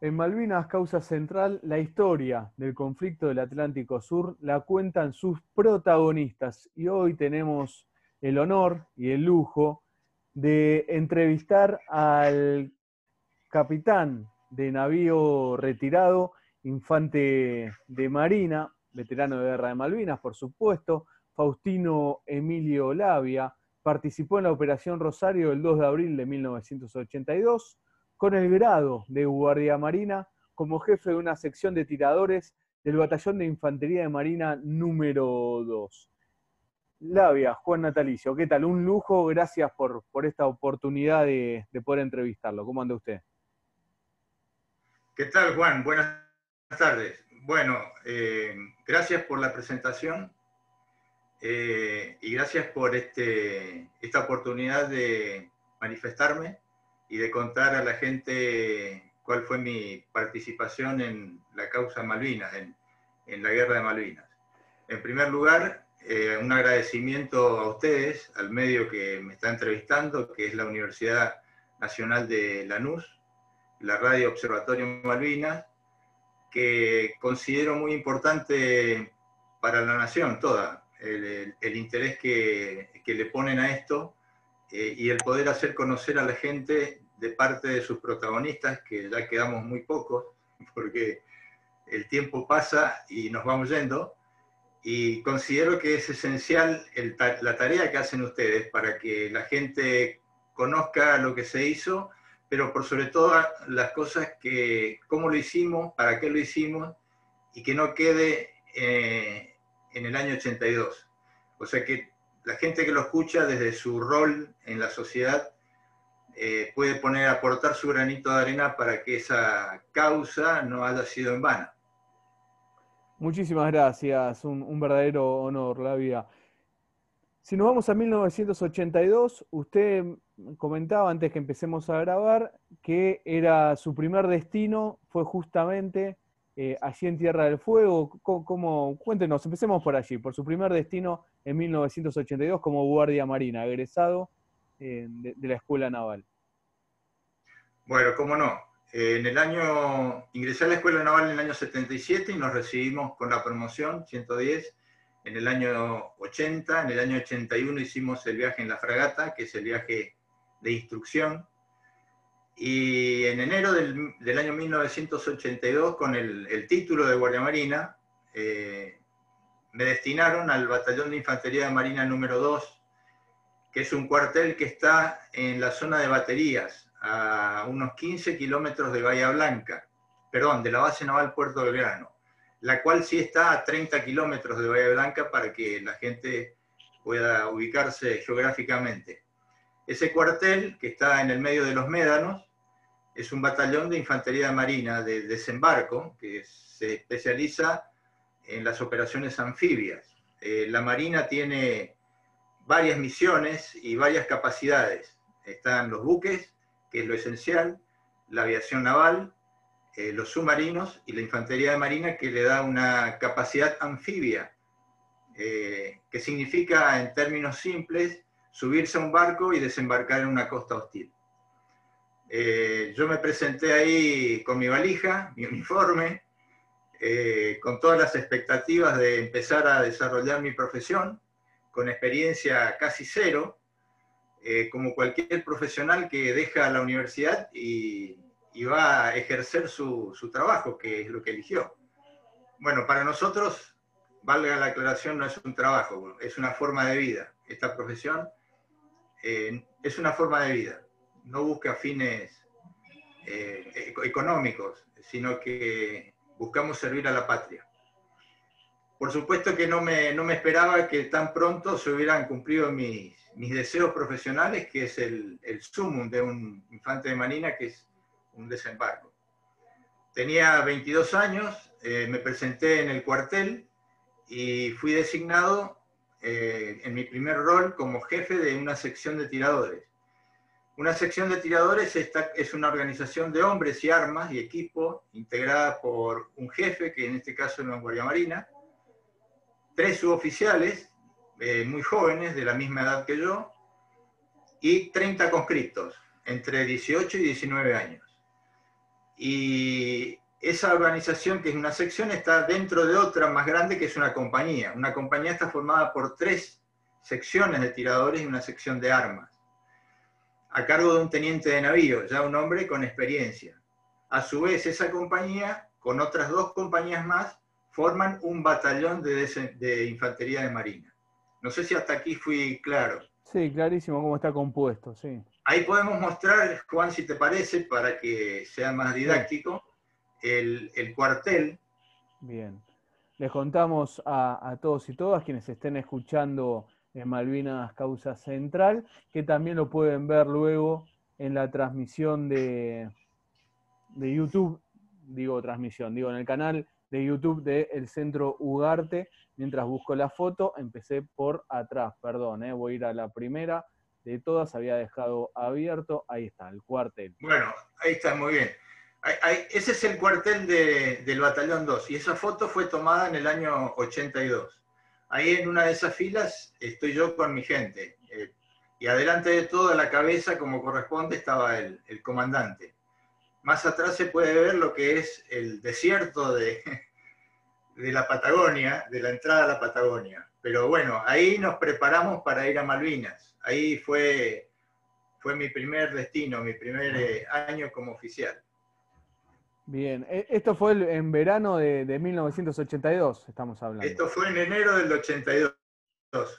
En Malvinas, causa central, la historia del conflicto del Atlántico Sur la cuentan sus protagonistas. Y hoy tenemos el honor y el lujo de entrevistar al capitán de navío retirado, infante de Marina, veterano de Guerra de Malvinas, por supuesto, Faustino Emilio Labia, participó en la Operación Rosario el 2 de abril de 1982 con el grado de Guardia Marina como jefe de una sección de tiradores del Batallón de Infantería de Marina número 2. Labia, Juan Natalicio, ¿qué tal? Un lujo, gracias por, por esta oportunidad de, poder entrevistarlo. ¿Cómo anda usted? ¿Qué tal, Juan? Buenas tardes. Bueno, eh, gracias por la presentación eh, y gracias por este, esta oportunidad de manifestarme y de contar a la gente cuál fue mi participación en la causa Malvinas, en, en la guerra de Malvinas. En primer lugar, eh, un agradecimiento a ustedes, al medio que me está entrevistando, que es la Universidad Nacional de Lanús, la Radio Observatorio Malvinas, que considero muy importante para la nación toda, el, el, interés que, que, le ponen a esto eh, y el poder hacer conocer a la gente de parte de sus protagonistas, que ya quedamos muy pocos, porque el tiempo pasa y nos vamos yendo, y considero que es esencial la tarea que hacen ustedes para que la gente conozca lo que se hizo, pero por sobre todo las cosas que, cómo lo hicimos, para qué lo hicimos, y que no quede eh, en el año 82. O sea que la gente que lo escucha desde su rol en la sociedad eh, puede poner, aportar su granito de arena para que esa causa no haya sido en vano. Muchísimas gracias, un, verdadero honor, la vida. Si nos vamos a 1982, usted comentaba antes que empecemos a grabar que era su primer destino, fue justamente eh, allí en Tierra del Fuego. ¿Cómo, Cuéntenos, empecemos por allí, por su primer destino en 1982 como guardia marina, egresado eh, de, la Escuela Naval. Bueno, cómo no. Eh, en el año, ingresé a la Escuela Naval en el año 77 y nos recibimos con la promoción 110 en el año 80. En el año 81 hicimos el viaje en la fragata, que es el viaje de instrucción. Y en enero del, año 1982, con el, el, título de Guardia Marina, eh, me destinaron al Batallón de Infantería de Marina número 2, que es un cuartel que está en la zona de baterías, a unos 15 kilómetros de Bahía Blanca, perdón, de la base naval Puerto Belgrano, la cual sí está a 30 kilómetros de Bahía Blanca para que la gente pueda ubicarse geográficamente. Ese cuartel, que está en el medio de los médanos, es un batallón de infantería marina de desembarco que se especializa en las operaciones anfibias. Eh, la Marina tiene varias misiones y varias capacidades. Están los buques, que es lo esencial, la aviación naval, eh, los submarinos y la infantería de marina, que le da una capacidad anfibia, eh, que significa, en términos simples, subirse a un barco y desembarcar en una costa hostil. yo me presenté ahí con mi valija, mi uniforme, eh, con todas las expectativas de empezar a desarrollar mi profesión, con experiencia casi cero, eh, como cualquier profesional que deja la universidad y, va a ejercer su, trabajo, que es lo que eligió. Bueno, para nosotros, valga la aclaración, no es un trabajo, es una forma de vida. Esta profesión eh, es una forma de vida, no busca fines económicos, sino que buscamos servir a la patria. Por supuesto que no me, no me esperaba que tan pronto se hubieran cumplido mis, mis deseos profesionales, que es el, el sumum de un infante de marina, que es un desembarco. Tenía 22 años, eh, me presenté en el cuartel y fui designado eh, en mi primer rol como jefe de una sección de tiradores. Una sección de tiradores es una organización de hombres y armas y equipo integrada por un jefe, que en este caso es una Guardia Marina, tres suboficiales eh, muy jóvenes, de la misma edad que yo, y 30 conscriptos, entre 18 y 19 años. y esa organización, que es una sección, está dentro de otra más grande que es una compañía. Una compañía está formada por tres secciones de tiradores y una sección de armas, a cargo de un teniente de navío, ya un hombre con experiencia. A su vez, esa compañía, con otras dos compañías más, forman un batallón de, de infantería de marina. No sé si hasta aquí fui claro. Sí, clarísimo cómo está compuesto, sí. Ahí podemos mostrar, Juan, si te parece, para que sea más didáctico, el, cuartel. Bien. Les contamos a, todos y todas quienes estén escuchando Malvinas Causa Central, que también lo pueden ver luego en la transmisión de, de YouTube, digo transmisión, digo en el canal de YouTube de El Centro Ugarte. Mientras busco la foto, empecé por atrás, perdón, eh, voy a ir a la primera de todas, había dejado abierto, ahí está, el cuartel. Bueno, ahí está, muy bien. ese es el cuartel del Batallón 2 y esa foto fue tomada en el año 82. Ahí en una de esas filas estoy yo con mi gente. Eh, y adelante de todo, a la cabeza, como corresponde, estaba el, el comandante. Más atrás se puede ver lo que es el desierto de, la Patagonia, de la entrada a la Patagonia. Pero bueno, ahí nos preparamos para ir a Malvinas. Ahí fue, fue mi primer destino, mi primer eh, año como oficial. Bien, e, esto fue en verano de, 1982, estamos hablando. Esto fue en enero del 82.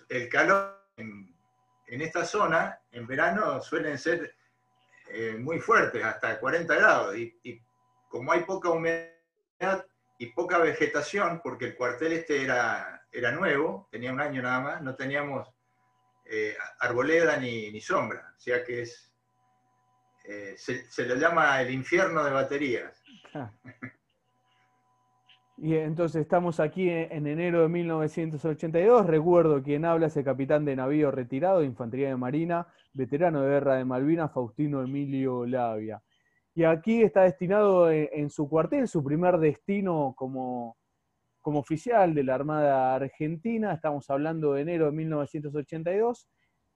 El calor en, esta zona, en verano, suelen ser eh, muy fuertes, hasta 40 grados. y como hay poca humedad, y poca vegetación, porque el cuartel este era, era nuevo, tenía un año nada más, no teníamos eh, arboleda ni, sombra, o sea que es, eh, se, se, le llama el infierno de baterías. Y entonces estamos aquí en enero de 1982. Recuerdo quien habla es el capitán de navío retirado de Infantería de Marina, veterano de guerra de Malvinas, Faustino Emilio Labia y aquí está destinado en, su cuartel, su primer destino como, como oficial de la Armada Argentina, estamos hablando de enero de 1982,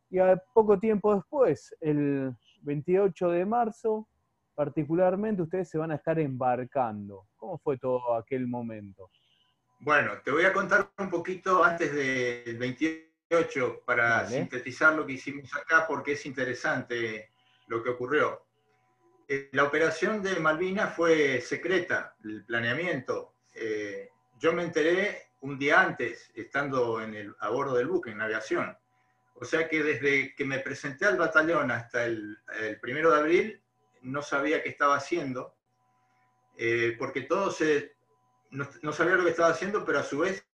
y poco tiempo después, el 28 de marzo, particularmente ustedes se van a estar embarcando. ¿Cómo fue todo aquel momento? Bueno, te voy a contar un poquito antes del 28 para sintetizar lo que hicimos acá porque es interesante lo que ocurrió. Eh, la operación de Malvinas fue secreta, el planeamiento. Eh, yo me enteré un día antes, estando en el, a bordo del buque, en aviación. O sea que desde que me presenté al batallón hasta el, primero de abril, no sabía qué estaba haciendo, eh, porque todos no, no sabía lo que estaba haciendo, pero a su vez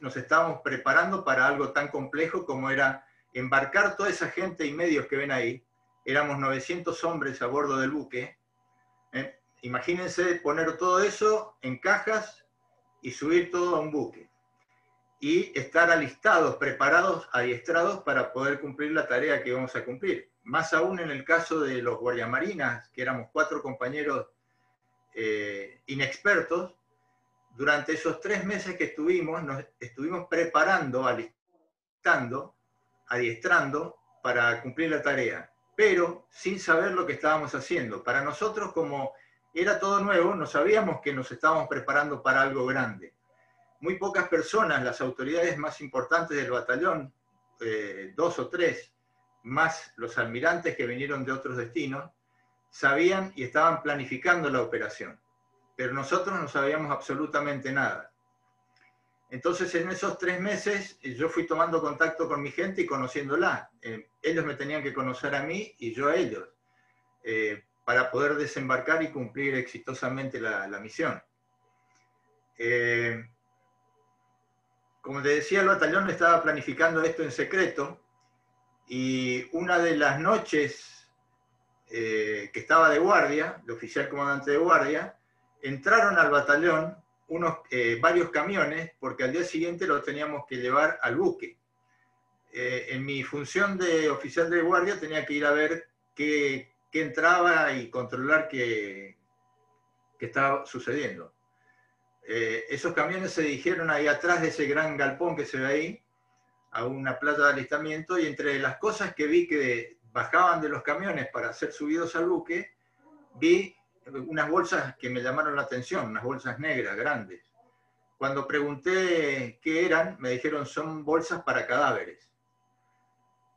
nos estábamos preparando para algo tan complejo como era embarcar toda esa gente y medios que ven ahí éramos 900 hombres a bordo del buque. ¿eh? Imagínense poner todo eso en cajas y subir todo a un buque. Y estar alistados, preparados, adiestrados para poder cumplir la tarea que íbamos a cumplir. Más aún en el caso de los guardiamarinas, que éramos cuatro compañeros eh, inexpertos, durante esos tres meses que estuvimos, nos estuvimos preparando, alistando, adiestrando para cumplir la tarea pero sin saber lo que estábamos haciendo. Para nosotros, como era todo nuevo, no sabíamos que nos estábamos preparando para algo grande. Muy pocas personas, las autoridades más importantes del batallón, eh, dos o tres, más los almirantes que vinieron de otros destinos, sabían y estaban planificando la operación. Pero nosotros no sabíamos absolutamente nada. Entonces, en esos tres meses, eh, yo fui tomando contacto con mi gente y conociéndola. Eh, ellos me tenían que conocer a mí y yo a ellos, eh, para poder desembarcar y cumplir exitosamente la, misión. como te decía, el batallón estaba planificando esto en secreto y una de las noches que estaba de guardia, de oficial comandante de guardia, entraron al batallón unos, eh, varios camiones porque al día siguiente los teníamos que llevar al buque. Eh, en mi función de oficial de guardia tenía que ir a ver qué, entraba y controlar qué, qué estaba sucediendo. Eh, esos camiones se dirigieron ahí atrás de ese gran galpón que se ve ahí, a una playa de alistamiento, y entre las cosas que vi que bajaban de los camiones para ser subidos al buque, vi unas bolsas que me llamaron la atención, unas bolsas negras, grandes. Cuando pregunté qué eran, me dijeron son bolsas para cadáveres.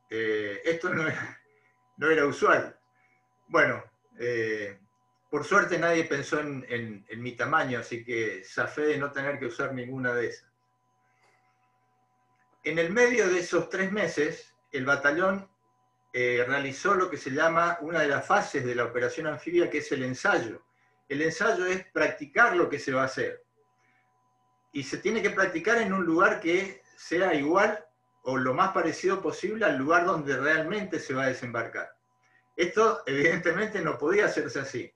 Eh, esto no era, no era, usual. Bueno, eh, por suerte nadie pensó en, en, mi tamaño, así que zafé de no tener que usar ninguna de esas. En el medio de esos tres meses, el batallón eh, realizó lo que se llama una de las fases de la operación anfibia, que es el ensayo. El ensayo es practicar lo que se va a hacer. Y se tiene que practicar en un lugar que sea igual o lo más parecido posible al lugar donde realmente se va a desembarcar. Esto evidentemente no podía hacerse así.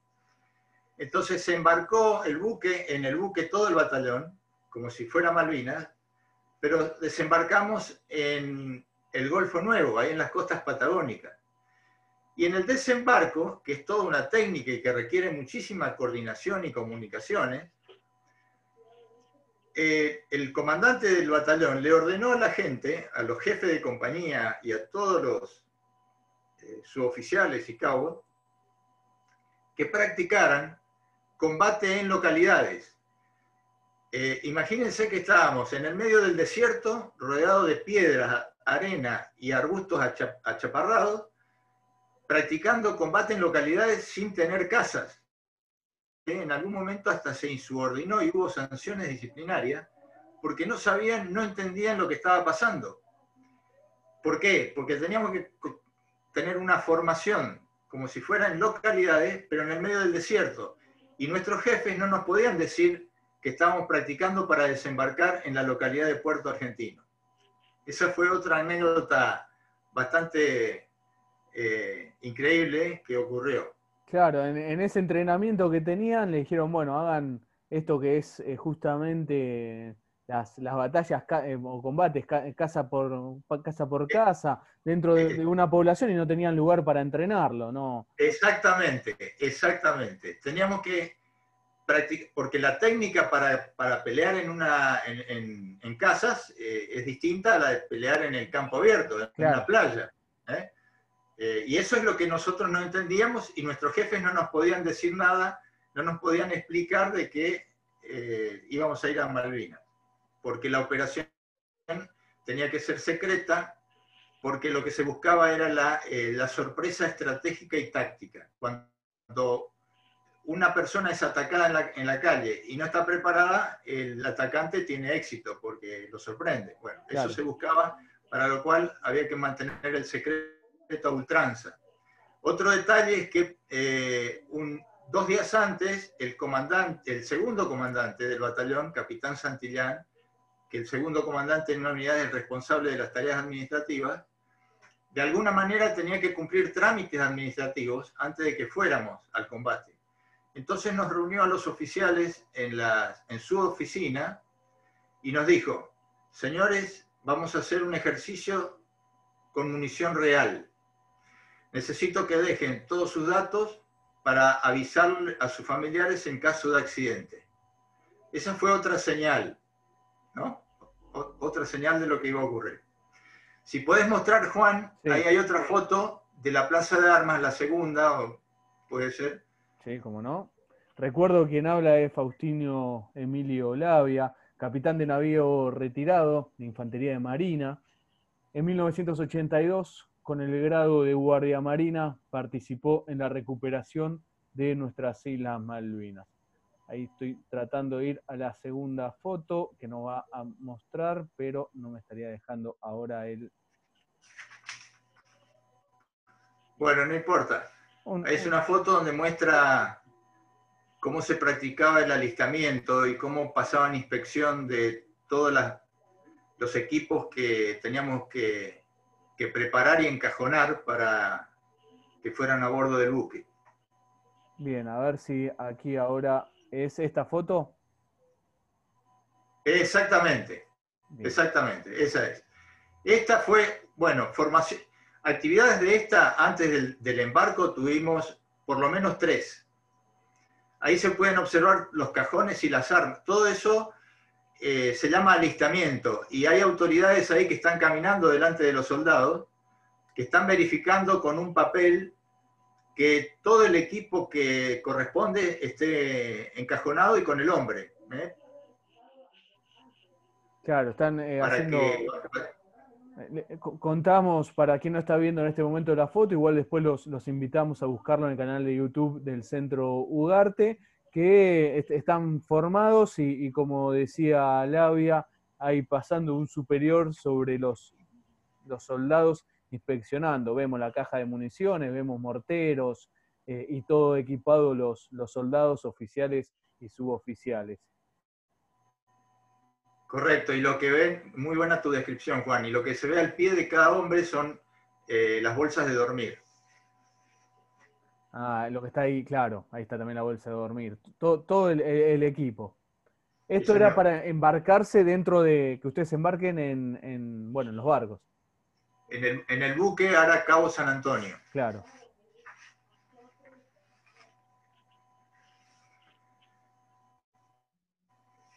Entonces se embarcó el buque, en el buque todo el batallón, como si fuera Malvinas, pero desembarcamos en el Golfo Nuevo, ahí en las costas patagónicas. Y en el desembarco, que es toda una técnica y que requiere muchísima coordinación y comunicaciones, eh, el comandante del batallón le ordenó a la gente, a los jefes de compañía y a todos los eh, suboficiales y cabos, que practicaran combate en localidades. Eh, imagínense que estábamos en el medio del desierto, rodeado de piedras, arena y arbustos achaparrados, practicando combate en localidades sin tener casas. En algún momento hasta se insubordinó y hubo sanciones disciplinarias porque no sabían, no entendían lo que estaba pasando. ¿Por qué? Porque teníamos que tener una formación como si fueran localidades, pero en el medio del desierto. Y nuestros jefes no nos podían decir que estábamos practicando para desembarcar en la localidad de Puerto Argentino. Esa fue otra anécdota bastante eh, increíble que ocurrió. Claro, en, ese entrenamiento que tenían le dijeron, bueno, hagan esto que es eh, justamente las, batallas eh, o combates casa por casa por casa dentro de, una población y no tenían lugar para entrenarlo, ¿no? Exactamente, exactamente. Teníamos que porque la técnica para, pelear en, una, en, casas eh, es distinta a la de pelear en el campo abierto, en una playa. ¿eh? Eh, y eso es lo que nosotros no entendíamos y nuestros jefes no nos podían decir nada, no nos podían explicar de que íbamos a ir a Malvinas, porque la operación tenía que ser secreta, porque lo que se buscaba era la, la sorpresa estratégica y táctica. Cuando una persona es atacada en la, calle y no está preparada, el atacante tiene éxito porque lo sorprende. Bueno, eso se buscaba, para lo cual había que mantener el secreto a ultranza. Otro detalle es que eh, dos días antes, el, comandante, el segundo comandante del batallón, capitán Santillán, que el segundo comandante en una unidad es el responsable de las tareas administrativas, de alguna manera tenía que cumplir trámites administrativos antes de que fuéramos al combate. Entonces nos reunió a los oficiales en, en su oficina y nos dijo, señores, vamos a hacer un ejercicio con munición real. Necesito que dejen todos sus datos para avisar a sus familiares en caso de accidente. Esa fue otra señal, ¿no? otra señal de lo que iba a ocurrir. Si puedes mostrar, Juan, ahí hay otra foto de la Plaza de Armas, la segunda, o puede ser, Sí, no. Recuerdo quien habla es Faustino Emilio Lavia, capitán de navío retirado de Infantería de Marina. En 1982, con el grado de Guardia Marina, participó en la recuperación de nuestras Islas Malvinas. Ahí estoy tratando de ir a la segunda foto que nos va a mostrar, pero no me estaría dejando ahora el... Bueno, no importa es una foto donde muestra cómo se practicaba el alistamiento y cómo pasaban inspección de todos los equipos que teníamos que, preparar y encajonar para que fueran a bordo del buque. Bien, a ver si aquí ahora es esta foto. Exactamente, exactamente, esa es. Esta fue, bueno, formación, actividades de esta, antes del, embarco, tuvimos por lo menos tres. Ahí se pueden observar los cajones y las armas. Todo eso eh, se llama alistamiento y hay autoridades ahí que están caminando delante de los soldados, que están verificando con un papel que todo el equipo que corresponde esté encajonado y con el hombre. ¿eh? Claro, están eh, haciendo... contamos, para quien no está viendo en este momento la foto, igual después los, invitamos a buscarlo en el canal de YouTube del Centro Ugarte, que están formados y, como decía Lavia, ahí pasando un superior sobre los, soldados inspeccionando. Vemos la caja de municiones, vemos morteros eh, y todo equipado los soldados oficiales y suboficiales. Correcto, y lo que ven, muy buena tu descripción, Juan, y lo que se ve al pie de cada hombre son eh, las bolsas de dormir. Ah, lo que está ahí, claro, ahí está también la bolsa de dormir, todo, el, equipo. Esto era para embarcarse dentro de, que ustedes embarquen en, bueno, en los barcos. En el, en el buque ahora Cabo San Antonio. Claro.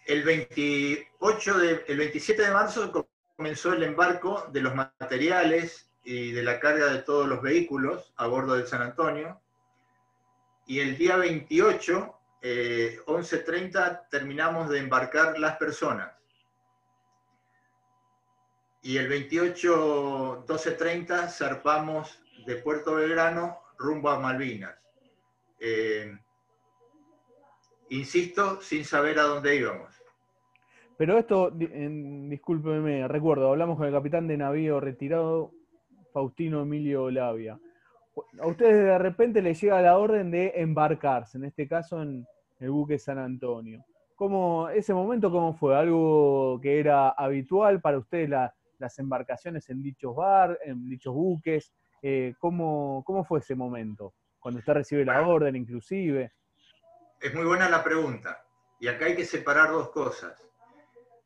El, 28 de, el 27 de marzo comenzó el embarco de los materiales y de la carga de todos los vehículos a bordo del San Antonio. Y el día 28, 11.30, eh, terminamos de embarcar las personas. Y el 28, 12.30, zarpamos de Puerto Belgrano rumbo a Malvinas. Eh, insisto, sin saber a dónde íbamos. Pero esto, discúlpeme, recuerdo, hablamos con el capitán de navío retirado, Faustino Emilio Lavia. A ustedes de repente les llega la orden de embarcarse, en este caso en el buque San Antonio. ¿Cómo, ese momento cómo fue? ¿Algo que era habitual para ustedes las embarcaciones en dichos bar, en dichos buques? Eh, ¿cómo, ¿Cómo fue ese momento? Cuando usted recibe la orden inclusive. Es muy buena la pregunta. Y acá hay que separar dos cosas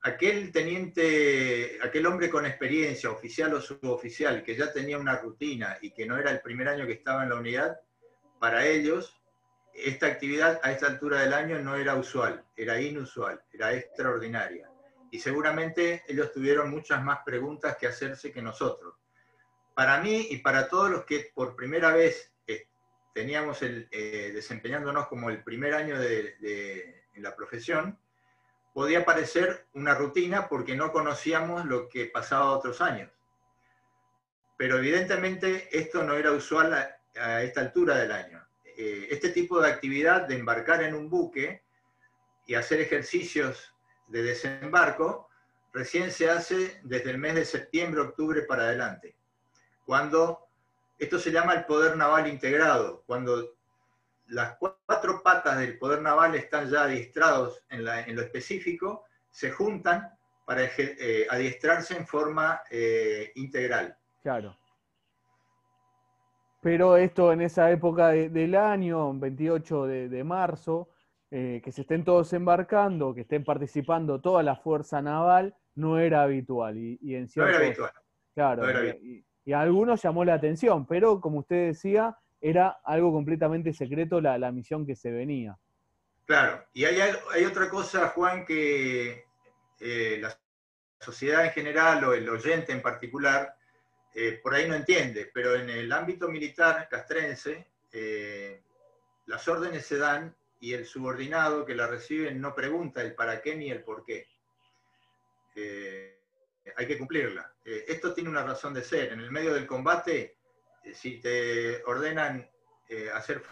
aquel teniente, aquel hombre con experiencia, oficial o suboficial, que ya tenía una rutina y que no era el primer año que estaba en la unidad, para ellos esta actividad a esta altura del año no era usual, era inusual, era extraordinaria. Y seguramente ellos tuvieron muchas más preguntas que hacerse que nosotros. Para mí y para todos los que por primera vez teníamos el, eh, desempeñándonos como el primer año de, en la profesión, podía parecer una rutina porque no conocíamos lo que pasaba otros años. Pero evidentemente esto no era usual a, esta altura del año. Eh, este tipo de actividad de embarcar en un buque y hacer ejercicios de desembarco recién se hace desde el mes de septiembre, octubre para adelante, cuando esto se llama el poder naval integrado, cuando las cuatro patas del poder naval están ya adiestrados en, lo específico, se juntan para eh, adiestrarse en forma eh, integral. Claro. Pero esto en esa época del año, 28 de, marzo, eh, que se estén todos embarcando, que estén participando toda la fuerza naval, no era habitual. Y, en no era habitual. Claro, Y, a algunos llamó la atención, pero como usted decía, era algo completamente secreto la, misión que se venía. Claro, y hay, otra cosa, Juan, que eh, la sociedad en general o el oyente en particular eh, por ahí no entiende, pero en el ámbito militar castrense eh, las órdenes se dan y el subordinado que la recibe no pregunta el para qué ni el por qué. Hay que cumplirla. esto tiene una razón de ser. En el medio del combate si te ordenan eh, hacer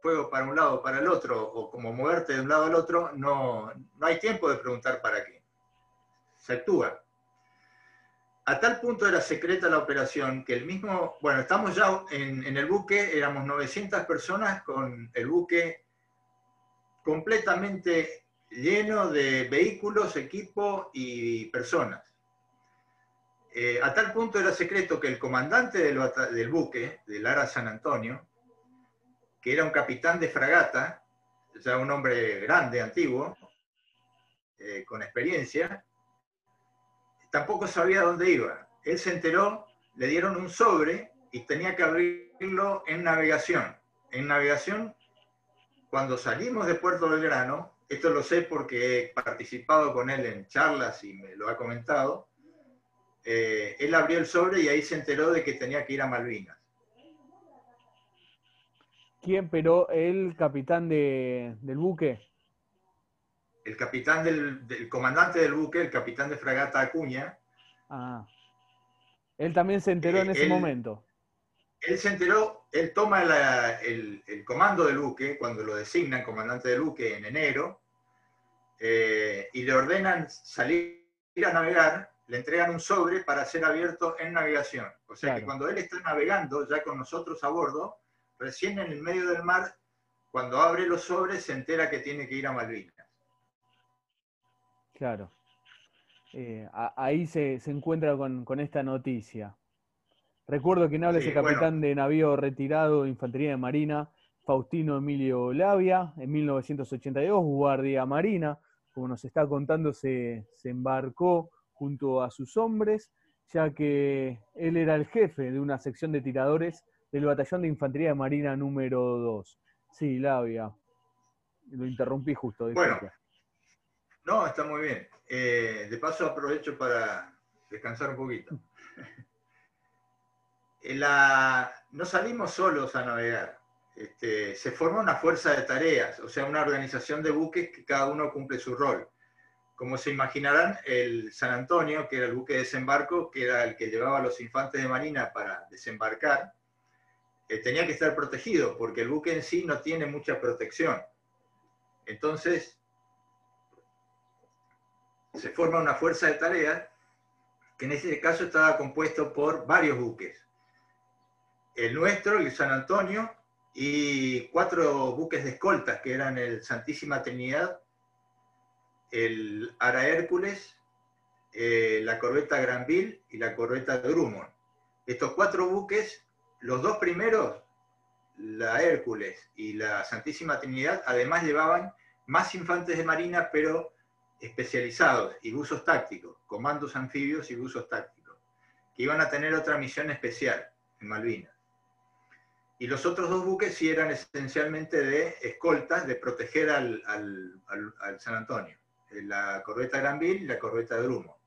fuego para un lado o para el otro, o como moverte de un lado al otro, no, no hay tiempo de preguntar para qué. Se actúa. A tal punto era secreta la operación que el mismo, bueno, estamos ya en, en, el buque, éramos 900 personas con el buque completamente lleno de vehículos, equipo y personas. Eh, a tal punto era secreto que el comandante del, buque, del Ara San Antonio, que era un capitán de fragata, o sea, un hombre grande, antiguo, eh, con experiencia, tampoco sabía dónde iba. Él se enteró, le dieron un sobre y tenía que abrirlo en navegación. En navegación, cuando salimos de Puerto Belgrano, esto lo sé porque he participado con él en charlas y me lo ha comentado, eh, él abrió el sobre y ahí se enteró de que tenía que ir a Malvinas. ¿Quién? Pero el capitán del buque. El capitán del, comandante del buque, el capitán de fragata Acuña. Ah. Él también se enteró en eh, ese momento. Él se enteró, él toma el, comando del buque cuando lo designan comandante del buque en enero eh, y le ordenan salir a navegar, le entregan un sobre para ser abierto en navegación. O sea que cuando él está navegando ya con nosotros a bordo, Recién en el medio del mar, cuando abre los sobres, se entera que tiene que ir a Malvinas. Claro. Eh, ahí se, encuentra con, esta noticia. Recuerdo que habla ese capitán de navío retirado de Infantería de Marina, Faustino Emilio Lavia, en 1982, guardia marina, como nos está contando, se, se, embarcó junto a sus hombres, ya que él era el jefe de una sección de tiradores del Batallón de Infantería de Marina número 2. Sí, Lavia. Lo interrumpí justo. Bueno, no, está muy bien. Eh, de paso aprovecho para descansar un poquito. no salimos solos a navegar. Este, se forma una fuerza de tareas, o sea, una organización de buques que cada uno cumple su rol. Como se imaginarán, el San Antonio, que era el buque de desembarco, que era el que llevaba a los infantes de marina para desembarcar, eh, tenía que estar protegido, porque el buque en sí no tiene mucha protección. Entonces, se forma una fuerza de tarea que en ese caso estaba compuesto por varios buques. El nuestro, el San Antonio, y cuatro buques de escoltas, que eran el Santísima Trinidad, el Ara Hércules, eh, la corbeta Granville y la corbeta Drummond. Estos cuatro buques los dos primeros, la Hércules y la Santísima Trinidad, además llevaban más infantes de marina, pero especializados y buzos tácticos, comandos anfibios y buzos tácticos, que iban a tener otra misión especial en Malvinas. Y los otros dos buques sí eran esencialmente de escoltas, de proteger al, San Antonio, la corbeta Granville y la corbeta Drummond.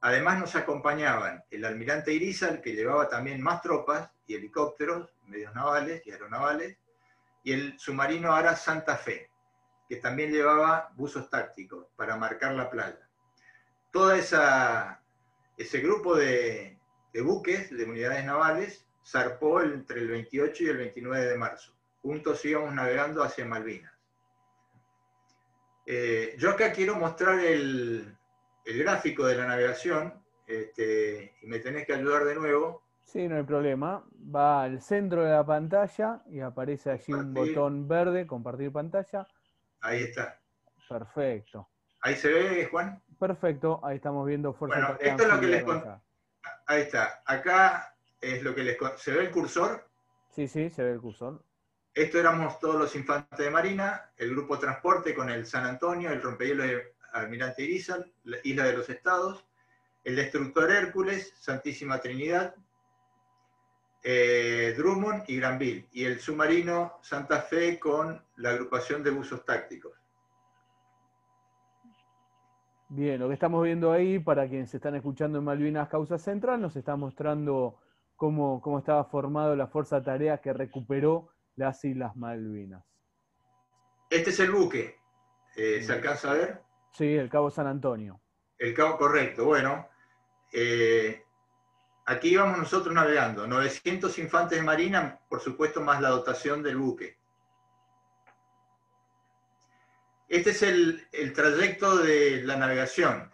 Además nos acompañaban el almirante Irizal, que llevaba también más tropas y helicópteros, medios navales y aeronavales, y el submarino Ara Santa Fe, que también llevaba buzos tácticos para marcar la playa. Todo ese grupo de, buques, de unidades navales, zarpó entre el 28 y el 29 de marzo. Juntos íbamos navegando hacia Malvinas. Eh, yo acá quiero mostrar el, el gráfico de la navegación, este, y me tenés que ayudar de nuevo. Sí, no hay problema. Va al centro de la pantalla y aparece allí un botón verde, compartir pantalla. Ahí está. Perfecto. ¿Ahí se ve, Juan? Perfecto, ahí estamos viendo Fuerza Bueno, esto es lo que les Ahí está. Acá es lo que les ¿Se ve el cursor? Sí, sí, se ve el cursor. Esto éramos todos los infantes de Marina, el grupo transporte con el San Antonio, el rompehielos de Almirante Irizal, Isla de los Estados, el destructor Hércules, Santísima Trinidad, eh, Drummond y Granville, y el submarino Santa Fe con la agrupación de buzos tácticos. Bien, lo que estamos viendo ahí, para quienes se están escuchando en Malvinas Causa Central, nos está mostrando cómo, cómo estaba formado la fuerza tarea que recuperó las Islas Malvinas. Este es el buque. Eh, ¿Se alcanza a ver? Sí, el Cabo San Antonio. El Cabo, correcto. Bueno, eh, aquí íbamos nosotros navegando. 900 infantes de marina, por supuesto, más la dotación del buque. Este es el, el trayecto de la navegación.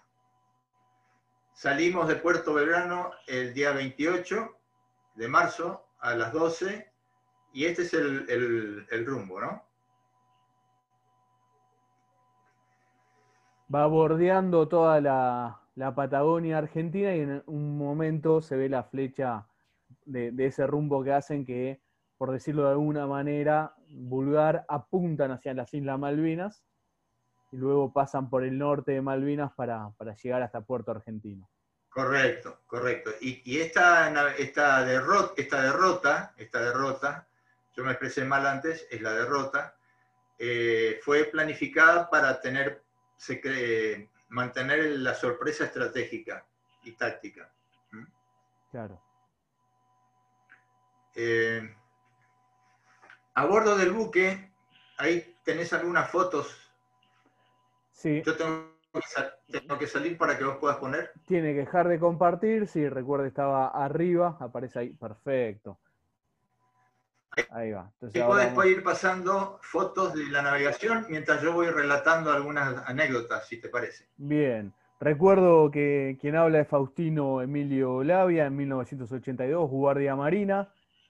Salimos de Puerto Belgrano el día 28 de marzo a las 12 y este es el, el rumbo, ¿no? va bordeando toda la, Patagonia Argentina y en un momento se ve la flecha de, ese rumbo que hacen que, por decirlo de alguna manera vulgar, apuntan hacia las Islas Malvinas y luego pasan por el norte de Malvinas para, llegar hasta Puerto Argentino. Correcto, correcto. Y, esta, esta, derrota, esta derrota, esta derrota, yo me expresé mal antes, es la derrota, eh, fue planificada para tener se cree mantener la sorpresa estratégica y táctica. Claro. Eh, a bordo del buque, ahí tenés algunas fotos. Sí. Yo tengo que, tengo que salir para que vos puedas poner. Tiene que dejar de compartir. Sí, recuerde, estaba arriba. Aparece ahí. Perfecto. Ahí va. Entonces Y ahora vamos- ir pasando fotos de la navegación mientras yo voy relatando algunas anécdotas, si te parece. Bien. Recuerdo que quien habla es Faustino Emilio Lavia en 1982, guardia marina.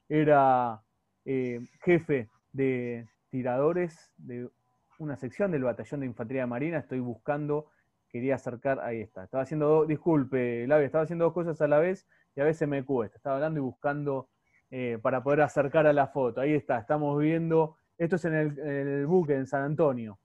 Era eh, jefe de tiradores de una sección del batallón de infantería marina. Estoy buscando, quería acercar, ahí está. Estaba haciendo, dos- disculpe, Lavia, estaba haciendo dos cosas a la vez y a veces me cuesta. Estaba hablando y buscando eh, para poder acercar a la foto. Ahí está, estamos viendo. Esto es en el, en el buque en San Antonio.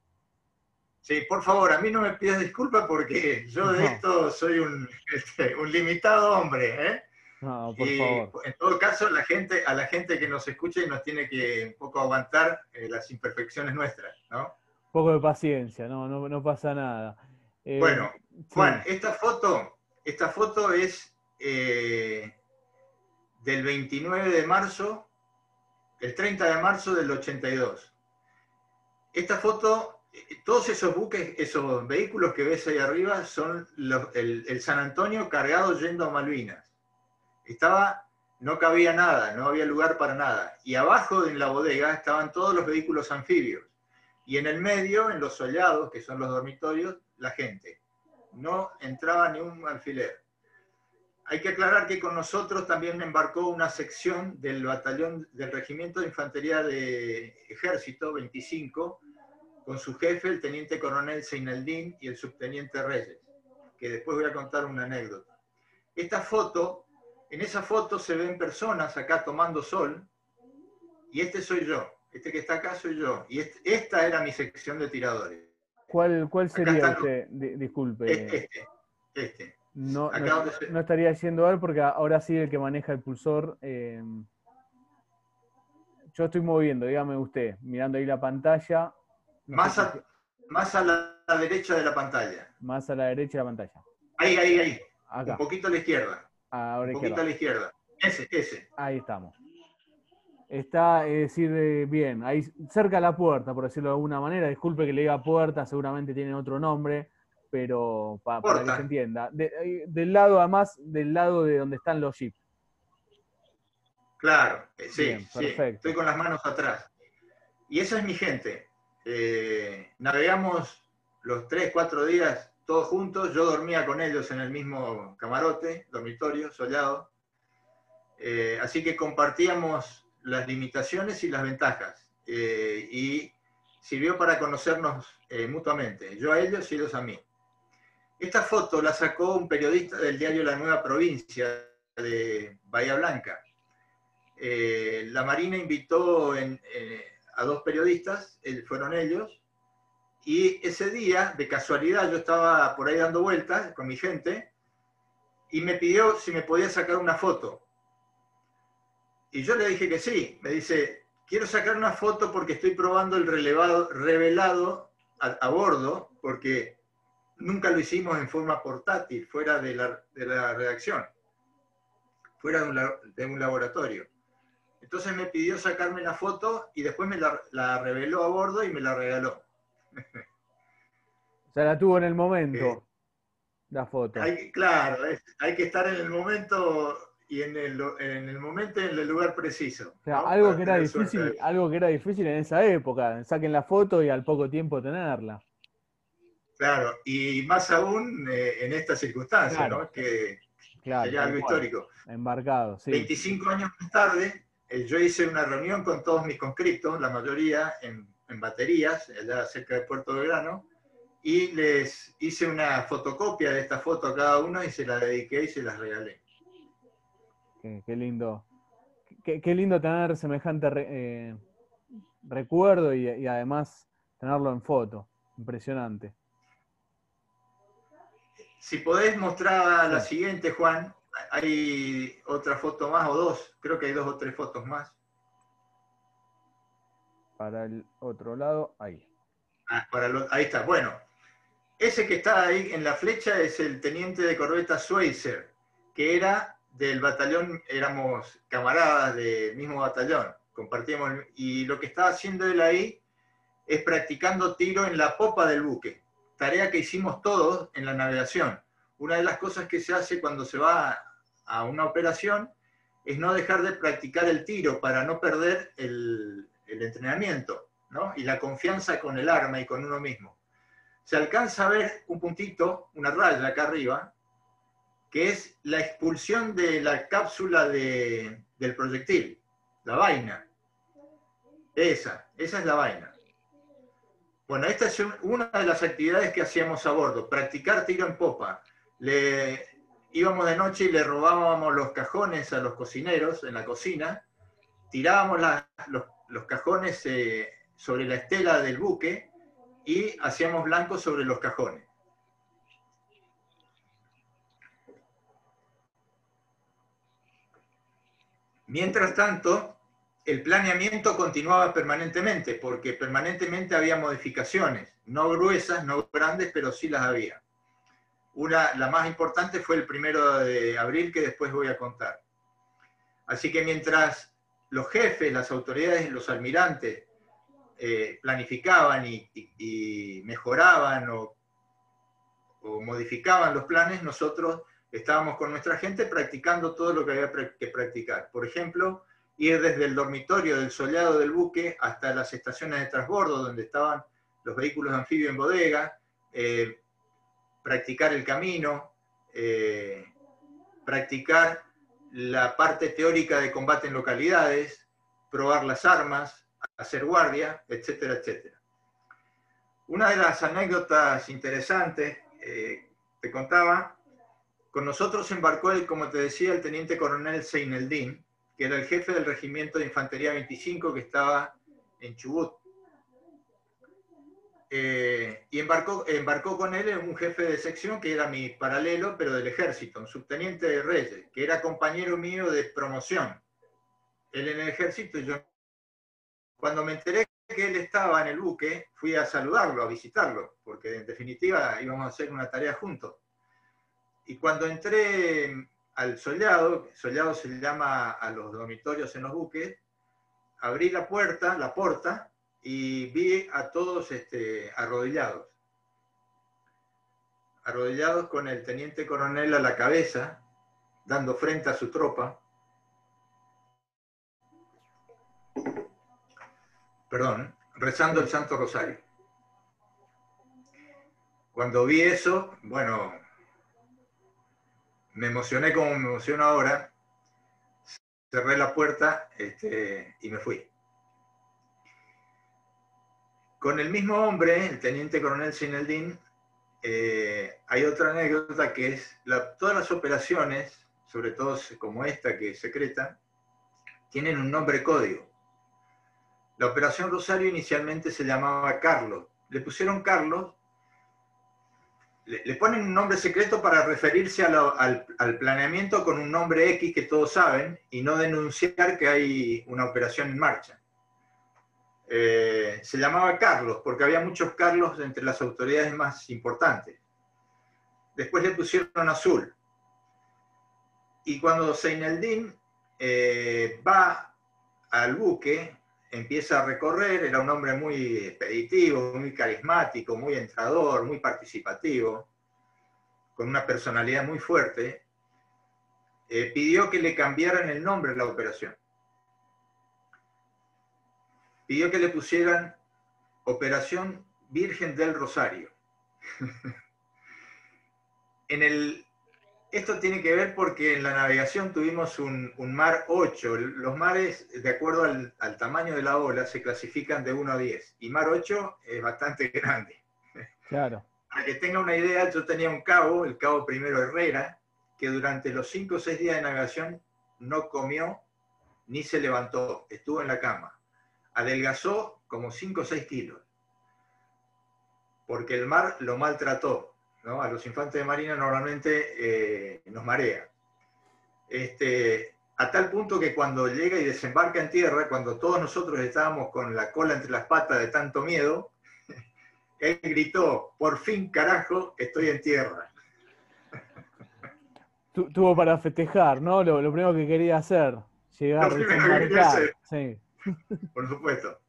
Sí, por favor, a mí no me pidas disculpas porque yo de No. esto soy un, este, un limitado hombre. ¿eh? No, por y favor. en todo caso, la gente, a la gente que nos escucha y nos tiene que un poco aguantar eh, las imperfecciones nuestras. ¿no? Un poco de paciencia, no, no, no pasa nada. Eh, Bueno, sí, Juan, esta foto, esta foto es eh, del 29 de marzo, el 30 de marzo del 82. Esta foto, todos esos buques, esos vehículos que ves ahí arriba son el San Antonio cargado yendo a Malvinas. Estaba, no cabía nada, no había lugar para nada. Y abajo en la bodega estaban todos los vehículos anfibios. Y en el medio, en los sollados, que son los dormitorios, la gente. No entraba ni un alfiler. Hay que aclarar que con nosotros también embarcó una sección del batallón del Regimiento de Infantería de Ejército 25, con su jefe, el teniente coronel Seinaldín y el subteniente Reyes, que después voy a contar una anécdota. Esta foto, en esa foto se ven personas acá tomando sol, y este soy yo, este que está acá soy yo, y este- esta era mi sección de tiradores. ¿Cuál, cuál sería? Di- disculpe. Este, este. No, no, no estaría diciendo él porque ahora sí el que maneja el pulsor. eh, yo estoy moviendo, dígame usted, mirando ahí la pantalla. no Más a, si- más a la, derecha de la pantalla. más a la derecha de la pantalla. Ahí, ahí, ahí. Acá, Un poquito a la izquierda. ahora Un poquito izquierda. a la izquierda. Ese, ese. Ahí estamos. Está, es decir, eh, bien, ahí cerca de la puerta, por decirlo de alguna manera. Disculpe que le diga puerta, seguramente tiene otro nombre, pero pa- para que se entienda. De- eh, del lado, además, del lado de donde están los jeeps. Claro, eh, sí, Bien, sí. perfecto. Estoy con las manos atrás. Y esa es mi gente. Eh, navegamos los tres, cuatro días todos juntos. Yo dormía con ellos en el mismo camarote, dormitorio, soleado. Eh, así que compartíamos las limitaciones y las ventajas. Eh, y sirvió para conocernos eh, mutuamente, yo a ellos y ellos a mí. Esta foto la sacó un periodista del diario La Nueva Provincia de Bahía Blanca. Eh, la Marina invitó en, eh, a dos periodistas, eh, fueron ellos, y ese día, de casualidad, yo estaba por ahí dando vueltas con mi gente, y me pidió si me podía sacar una foto. Y yo le dije que sí. Me dice, quiero sacar una foto porque estoy probando el relevado, revelado a, a bordo, porque nunca lo hicimos en forma portátil, fuera de la, de la redacción, fuera de un, de un laboratorio. Entonces me pidió sacarme la foto y después me la, la reveló a bordo y me la regaló. O sea, la tuvo en el momento, Sí. la foto. Hay, claro, es- hay que estar en el momento y en el, en el momento en el lugar preciso. O sea, ¿no? algo Para que era difícil, algo que era difícil en esa época. Saquen la foto y al poco tiempo tenerla. Claro, y más aún eh, en esta circunstancia, Claro. ¿no? que Claro, sería algo cual. histórico. Embarcado, sí. 25 años más tarde, eh, yo hice una reunión con todos mis conscriptos, la mayoría en, en baterías, allá cerca de Puerto Belgrano, y les hice una fotocopia de esta foto a cada uno y se la dediqué y se las regalé. Qué, qué lindo. Qué, qué lindo tener semejante re- eh, recuerdo y, y además tenerlo en foto. Impresionante. Si podés mostrar la siguiente, Juan, hay otra foto más o dos, creo que hay dos o tres fotos más. Para el otro lado, ahí. Ah, para lo- ahí está. Bueno, ese que está ahí en la flecha es el teniente de corbeta Schweitzer, que era del batallón, éramos camaradas del mismo batallón. compartíamos, y lo que estaba haciendo él ahí es practicando tiro en la popa del buque, tarea que hicimos todos en la navegación. Una de las cosas que se hace cuando se va a una operación es no dejar de practicar el tiro para no perder el, entrenamiento y la confianza con el arma y con uno mismo. Se alcanza a ver un puntito, una raya acá arriba, que es la expulsión de la cápsula del proyectil, la vaina. Esa, esa es la vaina. Bueno, esta es una de las actividades que hacíamos a bordo, practicar tiro en popa. Le, íbamos de noche y le robábamos los cajones a los cocineros en la cocina, tirábamos los, cajones eh, sobre la estela del buque y hacíamos blancos sobre los cajones. Mientras tanto, el planeamiento continuaba permanentemente, porque permanentemente había modificaciones, no gruesas, no grandes, pero sí las había. Una, la más importante fue el primero de abril, que después voy a contar. Así que mientras los jefes, las autoridades, los almirantes eh, planificaban y, mejoraban o, modificaban los planes, nosotros estábamos con nuestra gente practicando todo lo que había que practicar. Por ejemplo, ir desde el dormitorio del soleado del buque hasta las estaciones de transbordo donde estaban los vehículos anfibios en bodega, eh, practicar el camino, eh, practicar la parte teórica de combate en localidades, probar las armas, hacer guardia, etcétera, etcétera. Una de las anécdotas interesantes, eh, te contaba, con nosotros embarcó, como te decía, el teniente coronel Seineldin, que era el jefe del regimiento de infantería 25 que estaba en Chubut. Eh, y embarcó, embarcó con él un jefe de sección que era mi paralelo, pero del ejército, un subteniente de Reyes, que era compañero mío de promoción. Él en el ejército y yo. Cuando me enteré que él estaba en el buque, fui a saludarlo, a visitarlo, porque en definitiva íbamos a hacer una tarea juntos. Y cuando entré al soldado, soldado se llama a los dormitorios en los buques, abrí la puerta, la puerta, y vi a todos este, arrodillados. Arrodillados con el teniente coronel a la cabeza, dando frente a su tropa. Perdón, rezando el Santo Rosario. Cuando vi eso, bueno, me emocioné como me emociono ahora, cerré la puerta este, y me fui. Con el mismo hombre, el teniente coronel Sineldin, eh, hay otra anécdota que es todas las operaciones, sobre todo como esta que es secreta, tienen un nombre código. La operación Rosario inicialmente se llamaba Carlos. Le pusieron Carlos, le, ponen un nombre secreto para referirse al, al, planeamiento con un nombre X que todos saben y no denunciar que hay una operación en marcha. Eh, se llamaba Carlos, porque había muchos Carlos entre las autoridades más importantes. Después le pusieron azul. Y cuando Seineldin eh, va al buque, empieza a recorrer, era un hombre muy expeditivo, muy carismático, muy entrador, muy participativo, con una personalidad muy fuerte, eh, pidió que le cambiaran el nombre de la operación pidió que le pusieran Operación Virgen del Rosario. en el, esto tiene que ver porque en la navegación tuvimos un, mar 8. Los mares, de acuerdo al, tamaño de la ola, se clasifican de 1 a 10. Y mar 8 es bastante grande. Claro. Para que tenga una idea, yo tenía un cabo, el cabo primero Herrera, que durante los 5 o 6 días de navegación no comió ni se levantó, estuvo en la cama adelgazó como 5 o 6 kilos, porque el mar lo maltrató. ¿No? A los infantes de marina normalmente eh, nos marea. Este, a tal punto que cuando llega y desembarca en tierra, cuando todos nosotros estábamos con la cola entre las patas de tanto miedo, él gritó, por fin carajo, estoy en tierra. tuvo para festejar, ¿no? Lo, primero que quería hacer, llegar a desembarcar. Sí por supuesto.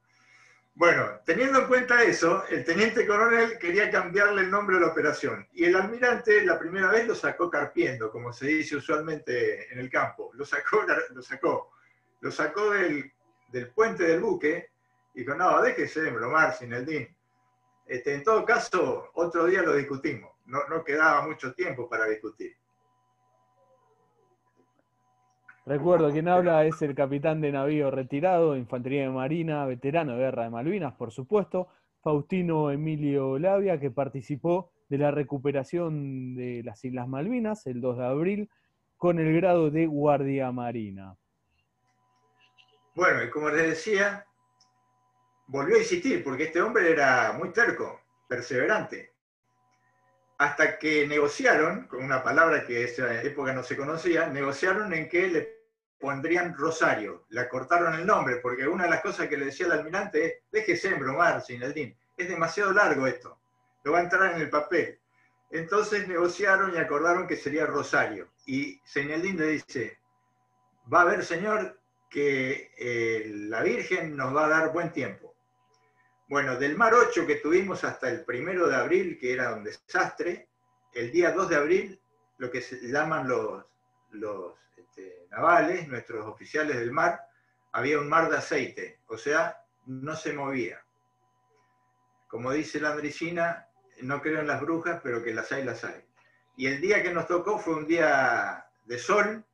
Bueno, teniendo en cuenta eso, el teniente coronel quería cambiarle el nombre a la operación y el almirante la primera vez lo sacó carpiendo, como se dice usualmente en el campo. Lo sacó, lo sacó, lo sacó del, puente del buque y dijo, no, déjese de bromar, sin el DIN. Este, en todo caso, otro día lo discutimos, no, no quedaba mucho tiempo para discutir. Recuerdo, quien habla es el capitán de navío retirado, Infantería de Marina, veterano de Guerra de Malvinas, por supuesto, Faustino Emilio Labia, que participó de la recuperación de las Islas Malvinas el 2 de abril con el grado de Guardia Marina. Bueno, y como les decía, volvió a insistir, porque este hombre era muy terco, perseverante. Hasta que negociaron, con una palabra que en esa época no se conocía, negociaron en que le pondrían Rosario. Le cortaron el nombre, porque una de las cosas que le decía el almirante es, déjese embromar, DIN, es demasiado largo esto, lo va a entrar en el papel. Entonces negociaron y acordaron que sería Rosario. Y Señaldín le dice, va a ver, señor, que eh, la Virgen nos va a dar buen tiempo. Bueno, del mar 8 que tuvimos hasta el primero de abril, que era un desastre, el día 2 de abril, lo que se llaman los, los este, navales, nuestros oficiales del mar, había un mar de aceite, o sea, no se movía. Como dice la Andricina, no creo en las brujas, pero que las hay, las hay. Y el día que nos tocó fue un día de sol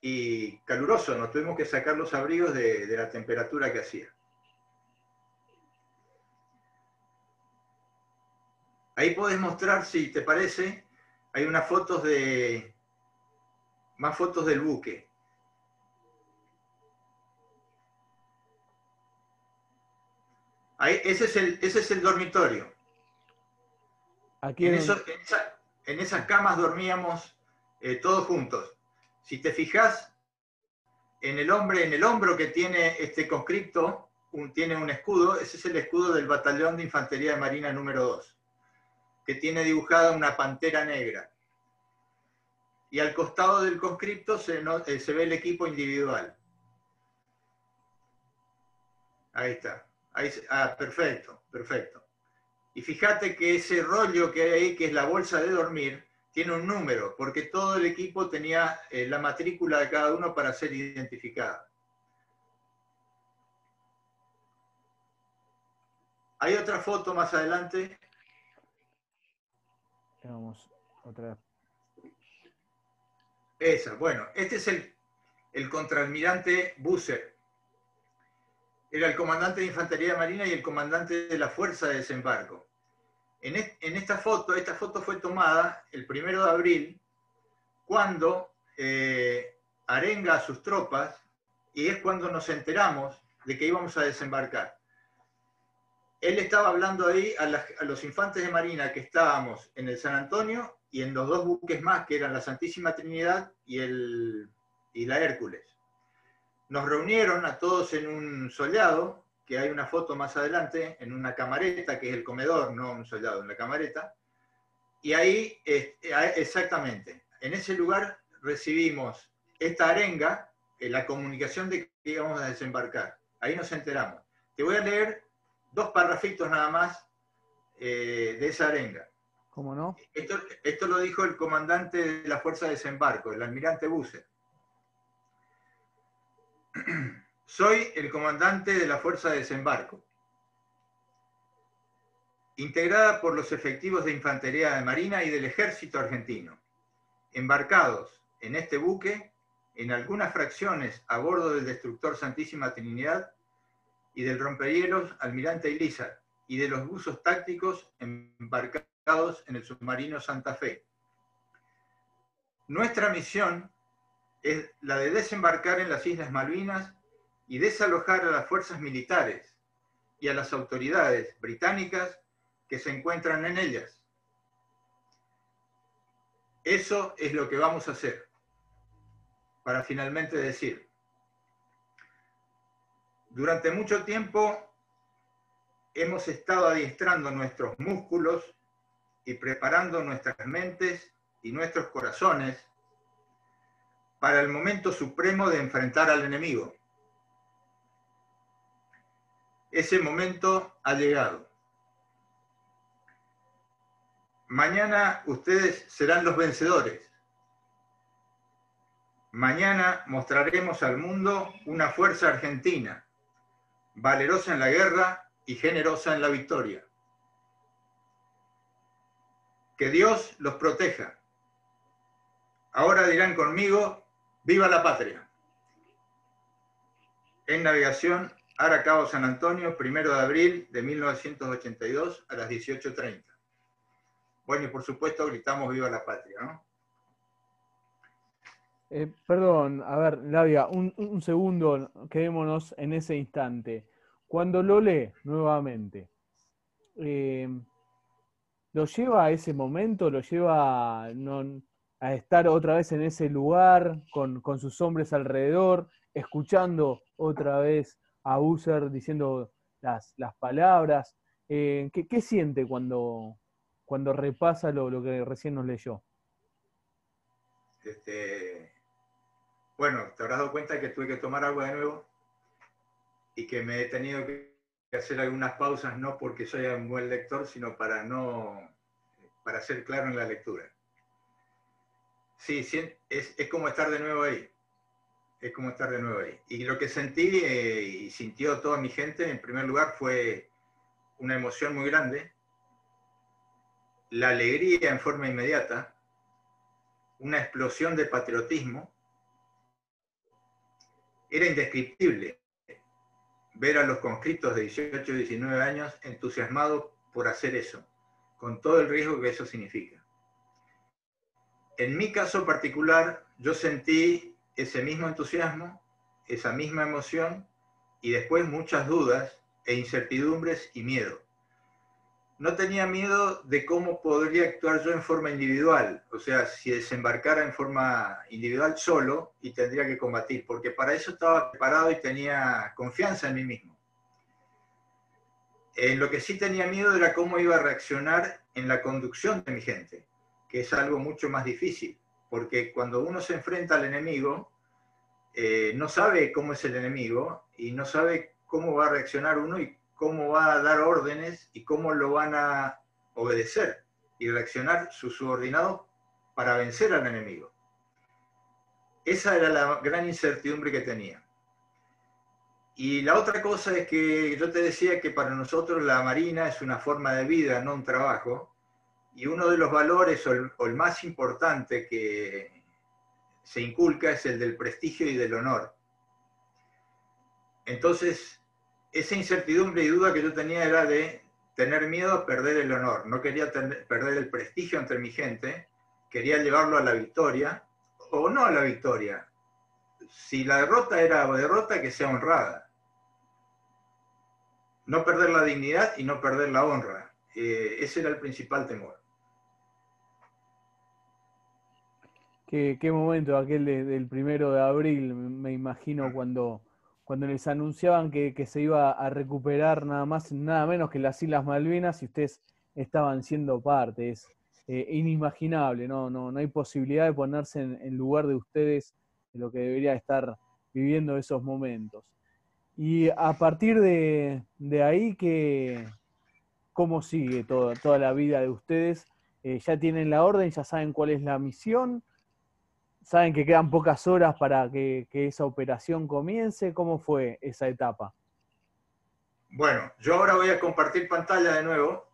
y caluroso, nos tuvimos que sacar los abrigos de, de la temperatura que hacía. Ahí podés mostrar, si te parece, hay unas fotos de, más fotos del buque. Ahí, ese, es el, ese es el dormitorio. Aquí en, esas camas dormíamos eh, todos juntos. Si te fijas, en el hombre, en el hombro que tiene este conscripto, tiene un escudo, ese es el escudo del Batallón de Infantería de Marina número 2, que tiene dibujada una pantera negra y al costado del conscripto eh, se, ve el equipo individual. Ahí está. ah, perfecto, perfecto. Y fíjate que ese rollo que hay ahí, que es la bolsa de dormir, tiene un número, porque todo el equipo tenía eh, la matrícula de cada uno para ser identificada. Hay otra foto más adelante. Otra esa, bueno, este es el, el contraalmirante Busser. Era el comandante de Infantería Marina y el comandante de la Fuerza de Desembarco. En, esta foto, esta foto fue tomada el primero de abril, cuando eh, arenga a sus tropas y es cuando nos enteramos de que íbamos a desembarcar. Él estaba hablando ahí a, los infantes de Marina que estábamos en el San Antonio y en los dos buques más, que eran la Santísima Trinidad y, el, y la Hércules. Nos reunieron a todos en un sollado, que hay una foto más adelante, en una camareta, que es el comedor, no un sollado, en la camareta. Y ahí, exactamente, en ese lugar recibimos esta arenga, la comunicación de que íbamos a desembarcar. Ahí nos enteramos. Te voy a leer dos parrafitos nada más eh, de esa arenga. ¿Cómo no? Esto, lo dijo el comandante de la Fuerza de Desembarco, el almirante Busser. Soy el comandante de la Fuerza de Desembarco, integrada por los efectivos de Infantería de Marina y del Ejército Argentino, embarcados en este buque en algunas fracciones a bordo del destructor Santísima Trinidad y del rompehielos Almirante Ilízar y de los buzos tácticos embarcados en el submarino Santa Fe. Nuestra misión es la de desembarcar en las Islas Malvinas y desalojar a las fuerzas militares y a las autoridades británicas que se encuentran en ellas. Eso es lo que vamos a hacer, para finalmente decir, durante mucho tiempo hemos estado adiestrando nuestros músculos y preparando nuestras mentes y nuestros corazones para el momento supremo de enfrentar al enemigo. ese momento ha llegado. Mañana ustedes serán los vencedores. Mañana mostraremos al mundo una fuerza argentina, valerosa en la guerra y generosa en la victoria. Que Dios los proteja. Ahora dirán conmigo, viva la patria. En navegación, Aracabo San Antonio, primero de abril de 1982 a las 18.30. Bueno, y por supuesto gritamos viva la patria, ¿no? Eh, perdón, a ver, Lavia, un, segundo, quedémonos en ese instante. Cuando lo lee nuevamente, eh, ¿lo lleva a ese momento? ¿Lo lleva a estar otra vez en ese lugar con, sus hombres alrededor, escuchando otra vez a User diciendo las, palabras? Eh, ¿qué, siente cuando, cuando repasa lo, lo que recién nos leyó? Este, bueno, te habrás dado cuenta que tuve que tomar agua de nuevo y que me he tenido que hacer algunas pausas, no porque soy un buen lector, sino para no, para ser claro en la lectura. Sí, es, como estar de nuevo ahí. Es como estar de nuevo ahí. Y lo que sentí eh, y sintió toda mi gente, en primer lugar, fue una emoción muy grande, la alegría en forma inmediata, una explosión de patriotismo, era indescriptible ver a los conscriptos de 18 y 19 años entusiasmados por hacer eso, con todo el riesgo que eso significa. En mi caso particular, yo sentí ese mismo entusiasmo, esa misma emoción y después muchas dudas e incertidumbres y miedo no tenía miedo de cómo podría actuar yo en forma individual, o sea, si desembarcara en forma individual solo y tendría que combatir, porque para eso estaba preparado y tenía confianza en mí mismo. En lo que sí tenía miedo era cómo iba a reaccionar en la conducción de mi gente, que es algo mucho más difícil, porque cuando uno se enfrenta al enemigo, eh, no sabe cómo es el enemigo y no sabe cómo va a reaccionar uno y cómo va a dar órdenes y cómo lo van a obedecer y reaccionar sus subordinados para vencer al enemigo. Esa era la gran incertidumbre que tenía. Y la otra cosa es que yo te decía que para nosotros la Marina es una forma de vida, no un trabajo, y uno de los valores o el, el más importante que se inculca es el del prestigio y del honor. Entonces, esa incertidumbre y duda que yo tenía era de tener miedo a perder el honor. No quería perder el prestigio entre mi gente, quería llevarlo a la victoria, o no a la victoria. Si la derrota era derrota, que sea honrada. No perder la dignidad y no perder la honra. Eh, ese era el principal temor. Qué, momento aquel del primero de abril, me imagino, mm. cuando cuando les anunciaban que, se iba a recuperar nada más, nada menos que las Islas Malvinas y ustedes estaban siendo parte. Es eh, inimaginable, ¿no? No, no hay posibilidad de ponerse en, lugar de ustedes de lo que debería estar viviendo esos momentos. Y a partir de, ahí, que, ¿cómo sigue toda, toda la vida de ustedes? Eh, ¿Ya tienen la orden? ¿Ya saben cuál es la misión? Saben que quedan pocas horas para que, esa operación comience. ¿Cómo fue esa etapa? Bueno, yo ahora voy a compartir pantalla de nuevo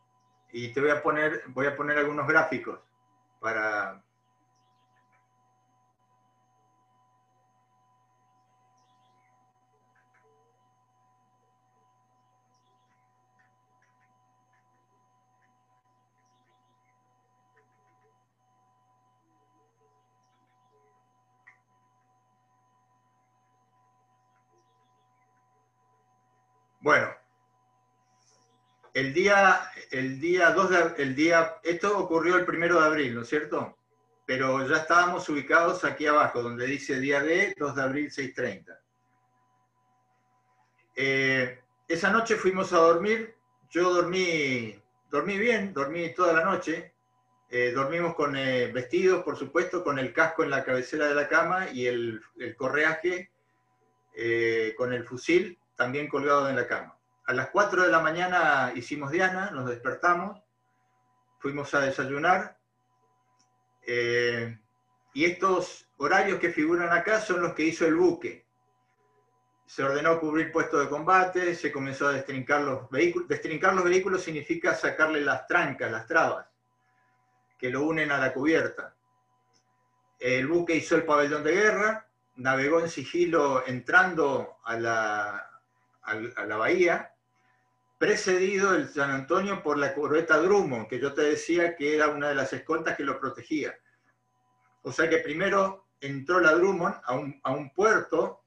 y te voy a poner, voy a poner algunos gráficos para, Bueno, el día, el día 2 de, el día, esto ocurrió el primero de abril, ¿no es cierto? Pero ya estábamos ubicados aquí abajo, donde dice día D, 2 de abril, 6.30. Eh, esa noche fuimos a dormir, yo dormí, dormí bien, dormí toda la noche, eh, dormimos con eh, vestidos, por supuesto, con el casco en la cabecera de la cama y el, el correaje con el fusil también colgado en la cama. a las 4 de la mañana hicimos Diana, nos despertamos, fuimos a desayunar. Eh, y estos horarios que figuran acá son los que hizo el buque. Se ordenó cubrir puestos de combate, se comenzó a destrincar los vehículos. Destrincar los vehículos significa sacarle las trancas, las trabas, que lo unen a la cubierta. El buque hizo el pabellón de guerra, navegó en sigilo entrando a la, a la bahía, precedido el San Antonio por la corbeta Drummond, que yo te decía que era una de las escoltas que lo protegía. O sea que primero entró la Drummond a un, a un puerto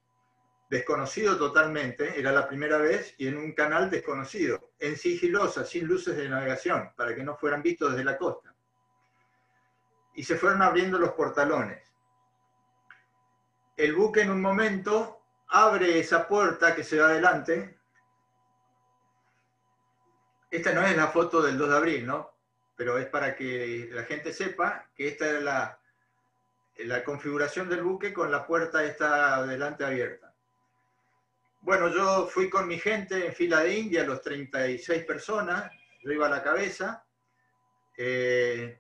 desconocido totalmente, era la primera vez, y en un canal desconocido, en sigilosa, sin luces de navegación, para que no fueran vistos desde la costa. Y se fueron abriendo los portalones. El buque en un momento abre esa puerta que se va adelante, esta no es la foto del 2 de abril, ¿no? Pero es para que la gente sepa que esta era la, configuración del buque con la puerta esta adelante abierta. Bueno, yo fui con mi gente en fila de India, los 36 personas, yo iba a la cabeza. Eh,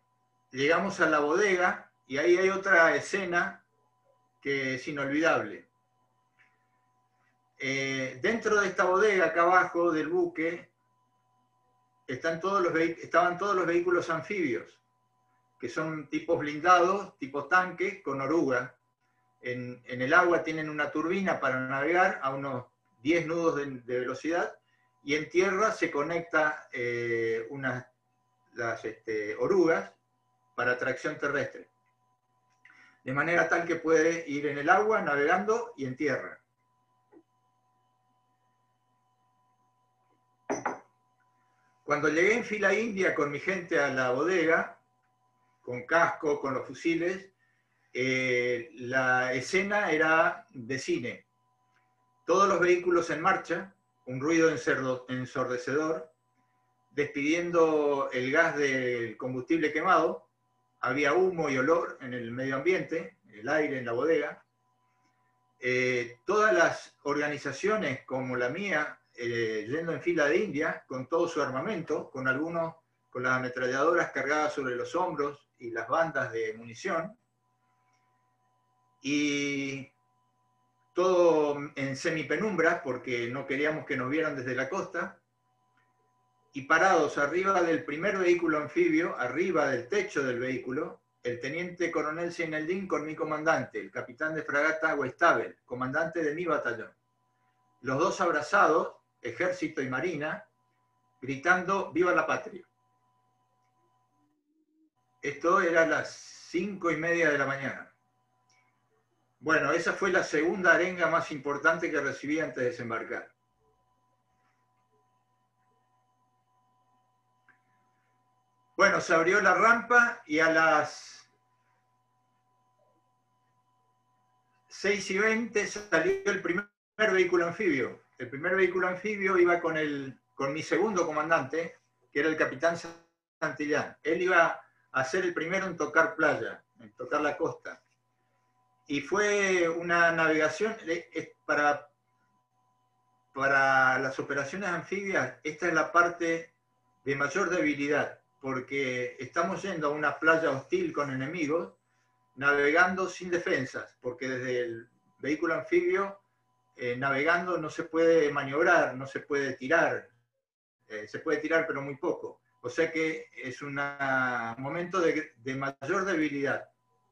llegamos a la bodega y ahí hay otra escena que es inolvidable. Eh, dentro de esta bodega, acá abajo del buque, están todos los estaban todos los vehículos anfibios, que son tipos blindados, tipo tanque, con oruga. En, el agua tienen una turbina para navegar a unos 10 nudos de, velocidad y en tierra se conecta eh, unas, las este, orugas para tracción terrestre. De manera tal que puede ir en el agua navegando y en tierra. Cuando llegué en fila india con mi gente a la bodega, con casco, con los fusiles, eh, la escena era de cine. Todos los vehículos en marcha, un ruido ensordecedor, despidiendo el gas del combustible quemado, había humo y olor en el medio ambiente, el aire en la bodega. Eh, todas las organizaciones como la mía eh, yendo en fila de India con todo su armamento, con algunos con las ametralladoras cargadas sobre los hombros y las bandas de munición, y todo en semipenumbra porque no queríamos que nos vieran desde la costa, y parados arriba del primer vehículo anfibio, arriba del techo del vehículo, el teniente coronel Seineldin con mi comandante, el capitán de fragata Westabel, comandante de mi batallón. Los dos abrazados ejército y marina, gritando ¡Viva la patria! Esto era las cinco y media de la mañana. Bueno, esa fue la segunda arenga más importante que recibí antes de desembarcar. Bueno, se abrió la rampa y a las 6 y 20 salió el primer vehículo anfibio. El primer vehículo anfibio iba con, el, con mi segundo comandante, que era el capitán Santillán. Él iba a ser el primero en tocar playa, en tocar la costa. Y fue una navegación para, para las operaciones anfibias, esta es la parte de mayor debilidad, porque estamos yendo a una playa hostil con enemigos, navegando sin defensas, porque desde el vehículo anfibio eh, navegando no se puede maniobrar, no se puede tirar, eh, se puede tirar pero muy poco. O sea que es un momento de, mayor debilidad,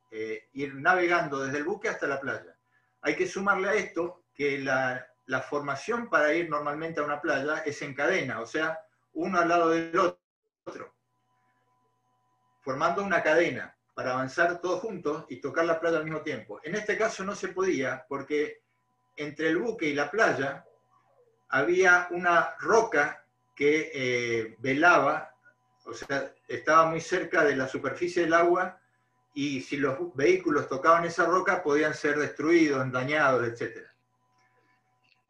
eh, ir navegando desde el buque hasta la playa. Hay que sumarle a esto que la, la formación para ir normalmente a una playa es en cadena, o sea, uno al lado del otro, formando una cadena para avanzar todos juntos y tocar la playa al mismo tiempo. En este caso no se podía porque entre el buque y la playa había una roca que eh, velaba, o sea, estaba muy cerca de la superficie del agua y si los vehículos tocaban esa roca podían ser destruidos, dañados, etc.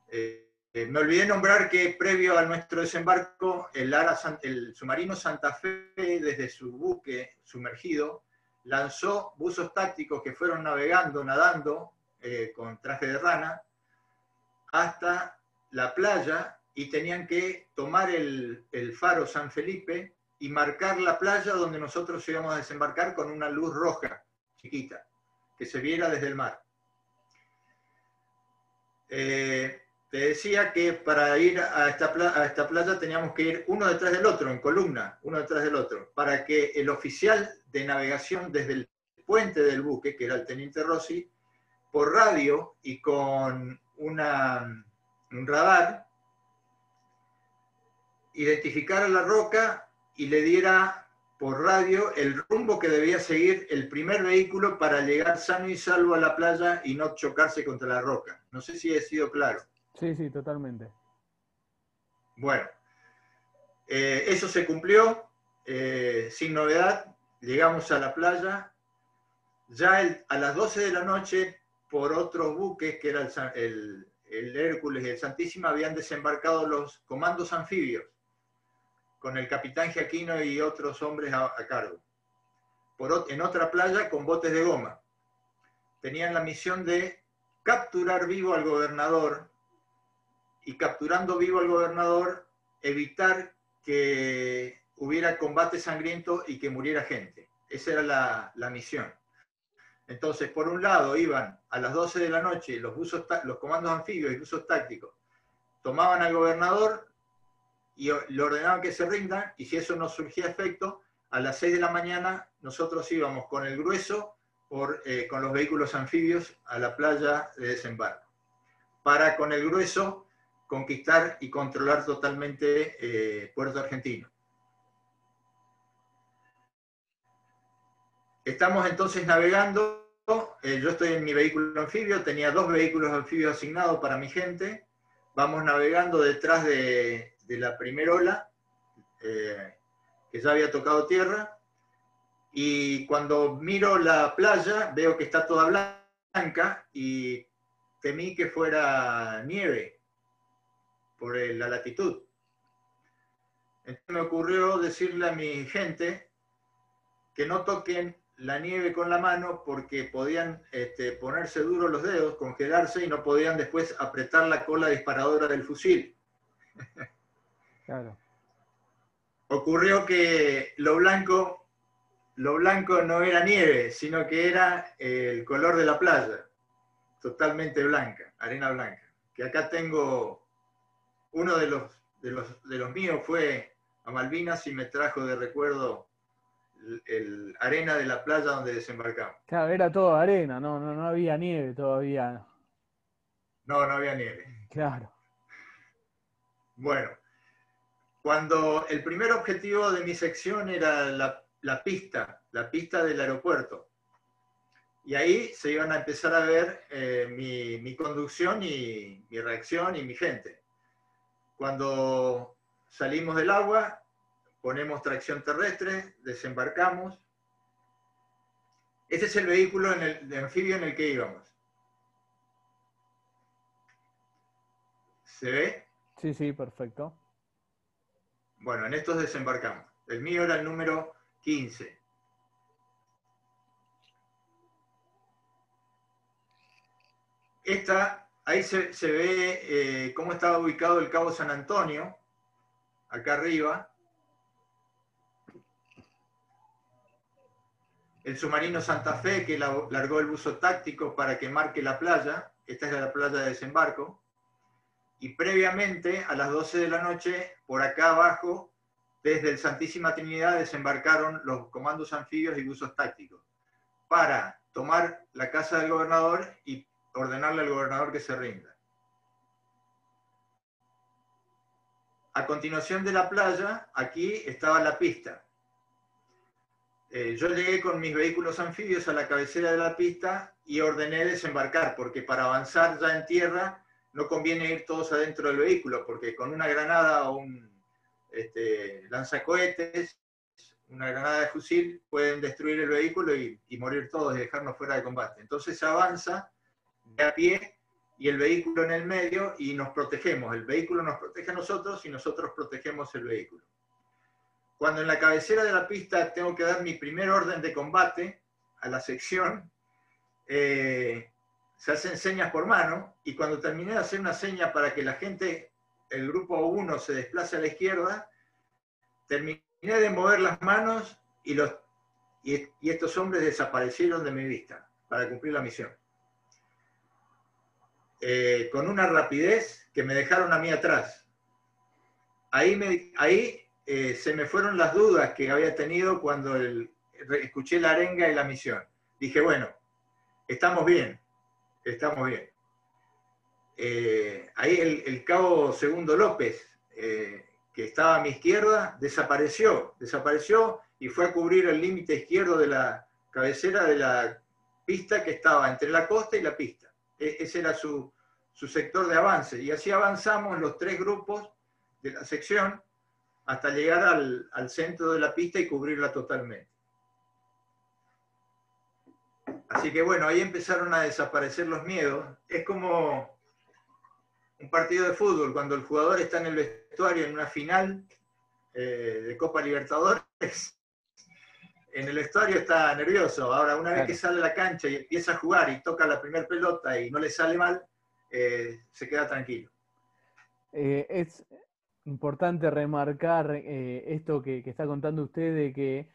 Eh, eh, me olvidé nombrar que previo a nuestro desembarco, el, el submarino Santa Fe, desde su buque sumergido, lanzó buzos tácticos que fueron navegando, nadando con traje de rana, hasta la playa y tenían que tomar el, faro San Felipe y marcar la playa donde nosotros íbamos a desembarcar con una luz roja, chiquita, que se viera desde el mar. Eh, te decía que para ir a esta playa teníamos que ir uno detrás del otro, en columna, uno detrás del otro, para que el oficial de navegación desde el puente del buque, que era el teniente Rossi, por radio y con una, un radar, identificara la roca y le diera por radio el rumbo que debía seguir el primer vehículo para llegar sano y salvo a la playa y no chocarse contra la roca. No sé si he sido claro. Sí, sí, totalmente. Bueno, eh, eso se cumplió, eh, sin novedad, llegamos a la playa, ya a las 12 de la noche, por otros buques, que era el, el Hércules y el Santísima, habían desembarcado los comandos anfibios con el capitán Giaquino y otros hombres a, cargo. Por, en otra playa con botes de goma. Tenían la misión de capturar vivo al gobernador y capturando vivo al gobernador evitar que hubiera combate sangriento y que muriera gente. Esa era la, la misión. Entonces, por un lado, iban a las 12 de la noche los, buzos, los comandos anfibios y buzos tácticos, tomaban al gobernador, y le ordenaban que se rindan, y si eso no surgía efecto, a las 6 de la mañana nosotros íbamos con el grueso, eh, con los vehículos anfibios, a la playa de desembarco, para con el grueso conquistar y controlar totalmente eh, Puerto Argentino. Estamos entonces navegando, eh, yo estoy en mi vehículo anfibio, tenía dos vehículos anfibios asignados para mi gente, vamos navegando detrás de, la primera ola, eh, que ya había tocado tierra, y cuando miro la playa veo que está toda blanca y temí que fuera nieve por la latitud. Entonces me ocurrió decirle a mi gente que no toquen la nieve con la mano porque podían este, ponerse duros los dedos, congelarse y no podían después apretar la cola disparadora del fusil. Ocurrió que lo blanco, lo blanco no era nieve, sino que era el color de la playa, totalmente blanca, arena blanca. Que acá tengo uno de los, de los, de los míos fue a Malvinas y me trajo de recuerdo el, arena de la playa donde desembarcamos. Claro, era todo arena, no, no, no había nieve todavía. No, no había nieve. Claro. Bueno, cuando el primer objetivo de mi sección era la, pista, la pista del aeropuerto. Y ahí se iban a empezar a ver eh, mi, conducción y mi reacción y mi gente. Cuando salimos del agua, ponemos tracción terrestre, desembarcamos. Este es el vehículo en el, de anfibio en el que íbamos. ¿Se ve? Sí, sí, perfecto. Bueno, en estos desembarcamos. El mío era el número 15. Esta, ahí se, ve eh, cómo estaba ubicado el Cabo San Antonio, acá arriba. El submarino Santa Fe, que largó el buzo táctico para que marque la playa. Esta es la playa de desembarco y previamente a las 12 de la noche, por acá abajo, desde el Santísima Trinidad desembarcaron los comandos anfibios y buzos tácticos para tomar la casa del gobernador y ordenarle al gobernador que se rinda. A continuación de la playa, aquí estaba la pista. Eh, yo llegué con mis vehículos anfibios a la cabecera de la pista y ordené desembarcar, porque para avanzar ya en tierra no conviene ir todos adentro del vehículo, porque con una granada o un este, lanzacohetes, una granada de fusil, pueden destruir el vehículo y, morir todos y dejarnos fuera de combate. Entonces se avanza de a pie y el vehículo en el medio y nos protegemos. El vehículo nos protege a nosotros y nosotros protegemos el vehículo. Cuando en la cabecera de la pista tengo que dar mi primer orden de combate a la sección, eh, se hacen señas por mano y cuando terminé de hacer una seña para que la gente el grupo 1 se desplaza a la izquierda, terminé de mover las manos y, los, y, estos hombres desaparecieron de mi vista para cumplir la misión. Eh, con una rapidez que me dejaron a mí atrás. Ahí, me, ahí eh, se me fueron las dudas que había tenido cuando escuché la arenga y la misión. Dije, bueno, estamos bien, estamos bien. Eh, ahí el, cabo Segundo López, eh, que estaba a mi izquierda, desapareció, desapareció y fue a cubrir el límite izquierdo de la cabecera de la pista que estaba entre la costa y la pista. E, ese era su, sector de avance. Y así avanzamos los tres grupos de la sección hasta llegar al, al centro de la pista y cubrirla totalmente. Así que bueno, ahí empezaron a desaparecer los miedos. Es como un partido de fútbol, cuando el jugador está en el vestuario en una final eh, de Copa Libertadores, en el vestuario está nervioso. Ahora, una vez que sale a la cancha y empieza a jugar y toca la primera pelota y no le sale mal, eh, se queda tranquilo. Eh, es importante remarcar esto que, está contando usted de que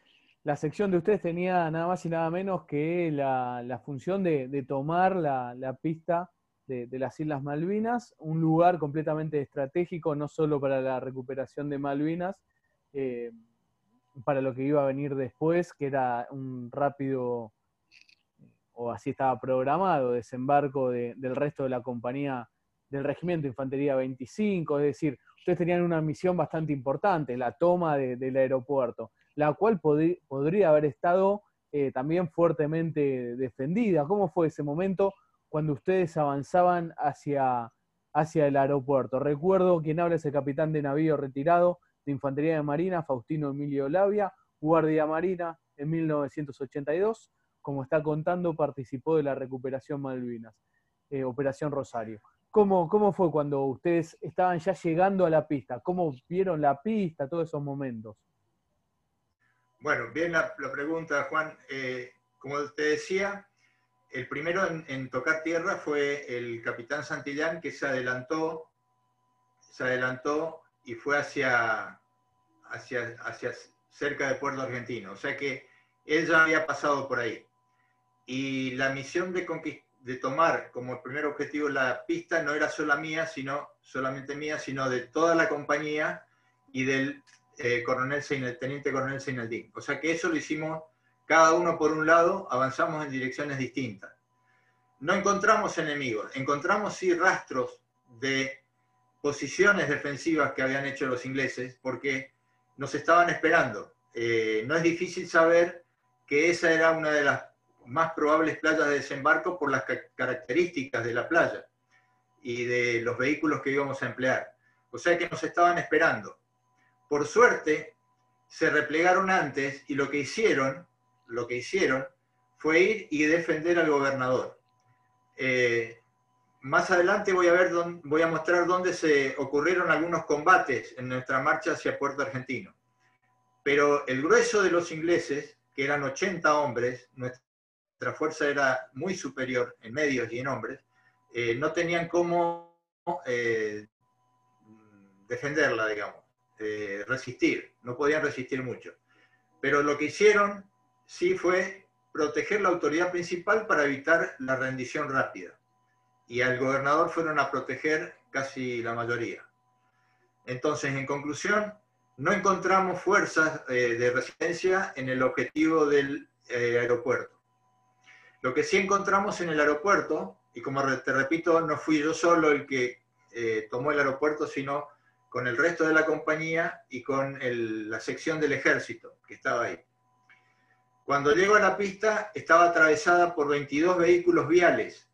la sección de ustedes tenía nada más y nada menos que la, función de, tomar la, pista de, las Islas Malvinas, un lugar completamente estratégico, no solo para la recuperación de Malvinas, eh, para lo que iba a venir después, que era un rápido, o así estaba programado, desembarco del resto de la compañía del Regimiento Infantería 25, es decir, ustedes tenían una misión bastante importante, la toma del aeropuerto, la cual podría haber estado eh, también fuertemente defendida. ¿Cómo fue ese momento? cuando ustedes avanzaban hacia, hacia el aeropuerto. Recuerdo quien habla es el capitán de navío retirado de Infantería de Marina, Faustino Emilio Labia, Guardia Marina en 1982. Como está contando, participó de la recuperación Malvinas, eh, Operación Rosario. ¿Cómo, ¿Cómo fue cuando ustedes estaban ya llegando a la pista? ¿Cómo vieron la pista, todos esos momentos? Bueno, bien la, pregunta, Juan. Eh, como te decía, el primero en, tocar tierra fue el capitán Santillán, que se adelantó, se adelantó y fue hacia, hacia, hacia cerca de Puerto Argentino. O sea que él ya había pasado por ahí. Y la misión de, de tomar como primer objetivo la pista no era solo mía, sino solamente mía, sino de toda la compañía y del eh, coronel teniente coronel Seinaldín. O sea que eso lo hicimos cada uno por un lado, avanzamos en direcciones distintas. No encontramos enemigos, encontramos sí rastros de posiciones defensivas que habían hecho los ingleses porque nos estaban esperando. Eh, no es difícil saber que esa era una de las más probables playas de desembarco por las características de la playa y de los vehículos que íbamos a emplear. O sea que nos estaban esperando. Por suerte, se replegaron antes y lo que hicieron lo que hicieron fue ir y defender al gobernador. Eh, más adelante voy a, ver voy a mostrar dónde se ocurrieron algunos combates en nuestra marcha hacia Puerto Argentino. Pero el grueso de los ingleses, que eran 80 hombres, nuestra fuerza era muy superior en medios y en hombres, eh, no tenían cómo eh, defenderla, digamos, resistir, no podían resistir mucho. Pero lo que hicieron sí fue proteger la autoridad principal para evitar la rendición rápida. Y al gobernador fueron a proteger casi la mayoría. Entonces, en conclusión, no encontramos fuerzas eh, de resistencia en el objetivo del eh, aeropuerto. Lo que sí encontramos en el aeropuerto, y como te repito, no fui yo solo el que eh, tomó el aeropuerto, sino con el resto de la compañía y con la sección del ejército que estaba ahí. Cuando llego a la pista estaba atravesada por 22 vehículos viales.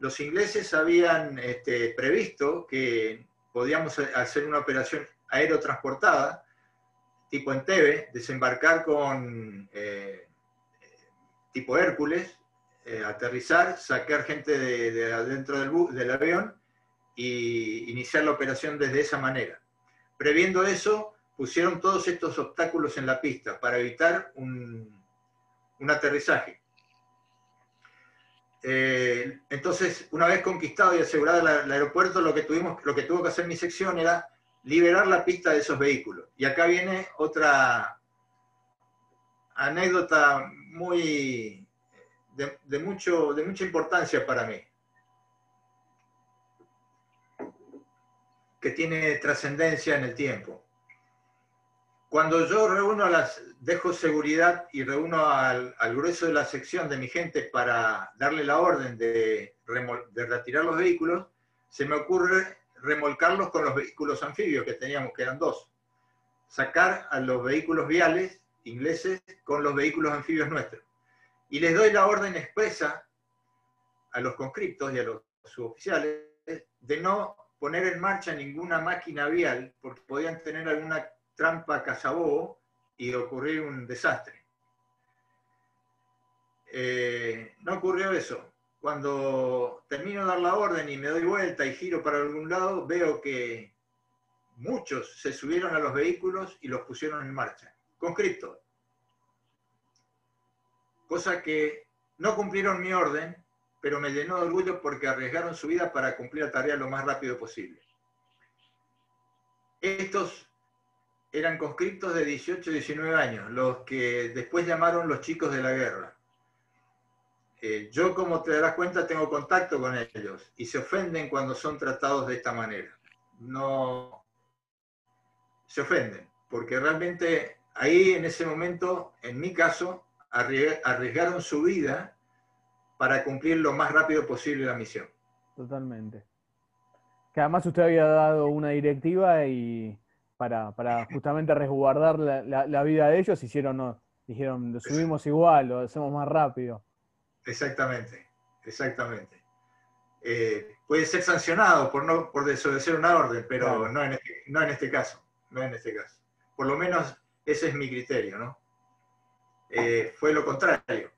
Los ingleses habían este, previsto que podíamos hacer una operación aerotransportada, tipo Entebbe, desembarcar con eh, tipo Hércules, eh, aterrizar, sacar gente de, adentro del, del avión y iniciar la operación desde esa manera. Previendo eso, pusieron todos estos obstáculos en la pista para evitar un, aterrizaje. eh, entonces, una vez conquistado y asegurado el, aeropuerto, lo que, tuvimos, lo que tuvo que hacer mi sección era liberar la pista de esos vehículos. Y acá viene otra anécdota muy de, mucho, de mucha importancia para mí, que tiene trascendencia en el tiempo. Cuando yo reúno las, dejo seguridad y reúno al, grueso de la sección de mi gente para darle la orden de, de retirar los vehículos, se me ocurre remolcarlos con los vehículos anfibios que teníamos, que eran dos. Sacar a los vehículos viales ingleses con los vehículos anfibios nuestros. Y les doy la orden expresa a los conscriptos y a los suboficiales de no poner en marcha ninguna máquina vial porque podían tener alguna trampa cazabobo y ocurrir un desastre. Eh, no ocurrió eso. Cuando termino de dar la orden y me doy vuelta y giro para algún lado, veo que muchos se subieron a los vehículos y los pusieron en marcha. Conscriptos. Cosa que no cumplieron mi orden, pero me llenó de orgullo porque arriesgaron su vida para cumplir la tarea lo más rápido posible. Estos eran conscriptos de 18 y 19 años, los que después llamaron los chicos de la guerra. Eh, yo, como te darás cuenta, tengo contacto con ellos y se ofenden cuando son tratados de esta manera. No se ofenden, porque realmente ahí en ese momento, en mi caso, arriesgaron su vida para cumplir lo más rápido posible la misión. Totalmente. Que además usted había dado una directiva y para, justamente resguardar la, vida de ellos, hicieron, no, dijeron, lo subimos igual, lo hacemos más rápido. Exactamente, exactamente. Eh, puede ser sancionado por, no, por desobedecer una orden, pero no, en este, no en este caso, no en este caso. Por lo menos ese es mi criterio, ¿no? Eh, fue lo contrario.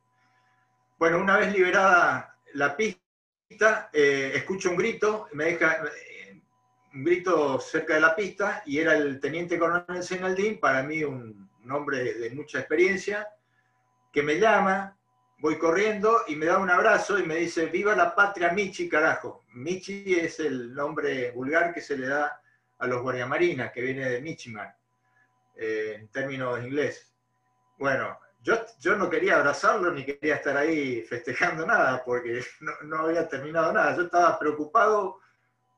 Bueno, una vez liberada la pista, eh, escucho un grito, me deja, un grito cerca de la pista y era el teniente coronel Senaldín, para mí un, hombre de mucha experiencia, que me llama, voy corriendo y me da un abrazo y me dice, viva la patria Michi, carajo. Michi es el nombre vulgar que se le da a los guardiamarinas, que viene de Michigan, eh, en términos inglés. Bueno, yo, yo no quería abrazarlo ni quería estar ahí festejando nada, porque no, no había terminado nada. Yo estaba preocupado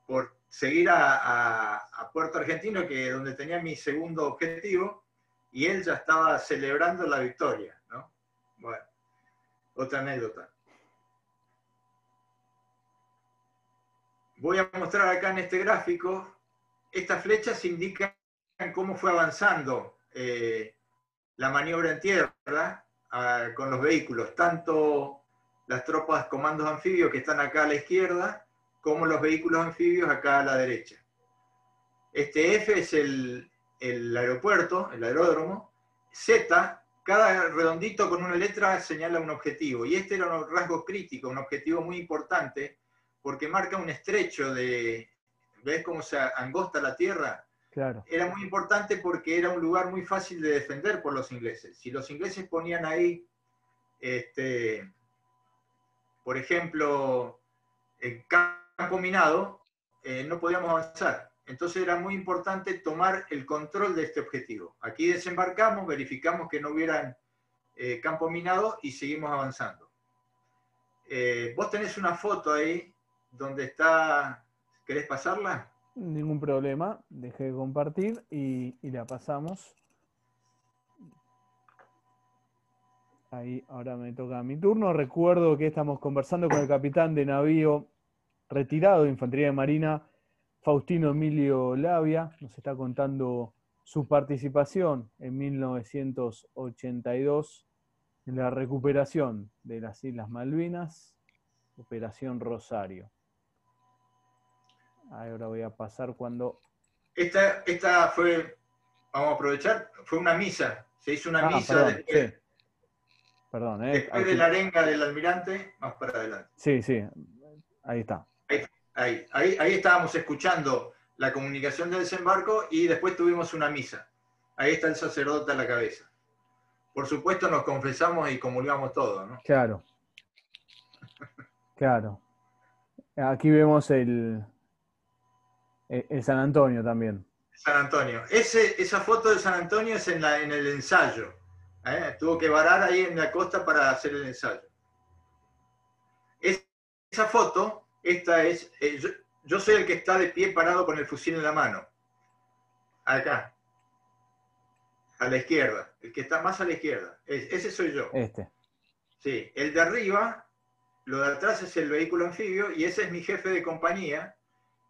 por seguir a, Puerto Argentino, que donde tenía mi segundo objetivo, y él ya estaba celebrando la victoria, ¿no? Bueno, otra anécdota. Voy a mostrar acá en este gráfico, estas flechas indican cómo fue avanzando eh, la maniobra en tierra ah, con los vehículos, tanto las tropas comandos anfibios que están acá a la izquierda, como los vehículos anfibios acá a la derecha. Este F es el, aeropuerto, el aeródromo. Z, cada redondito con una letra señala un objetivo. Y este era un rasgo crítico, un objetivo muy importante, porque marca un estrecho de... ¿Ves cómo se angosta la tierra? Era muy importante porque era un lugar muy fácil de defender por los ingleses. Si los ingleses ponían ahí, este, por ejemplo, en campo minado, eh, no podíamos avanzar. Entonces era muy importante tomar el control de este objetivo. Aquí desembarcamos, verificamos que no hubieran eh, campo minado y seguimos avanzando. Eh, vos tenés una foto ahí donde está, ¿querés pasarla? Ningún problema, dejé de compartir y, y la pasamos. Ahí, ahora me toca mi turno. Recuerdo que estamos conversando con el capitán de navío retirado de Infantería de Marina, Faustino Emilio Labia, nos está contando su participación en 1982 en la recuperación de las Islas Malvinas, Operación Rosario. Ahora voy a pasar cuando... Esta, esta fue, vamos a aprovechar, fue una misa, se hizo una ah, misa perdón, después, perdón eh, después de la arenga del almirante, más para adelante. Sí, sí, ahí está. Ahí, ahí, estábamos escuchando la comunicación del desembarco y después tuvimos una misa. Ahí está el sacerdote a la cabeza. Por supuesto nos confesamos y comulgamos todo, ¿no? Claro. Claro. Aquí vemos el, el San Antonio también. San Antonio. Ese, esa foto de San Antonio es en, la, en el ensayo. ¿eh? Tuvo que varar ahí en la costa para hacer el ensayo. esa foto, esta es, eh, yo, soy el que está de pie parado con el fusil en la mano. Acá. A la izquierda. El que está más a la izquierda. ese soy yo. Este. Sí. El de arriba, lo de atrás es el vehículo anfibio y ese es mi jefe de compañía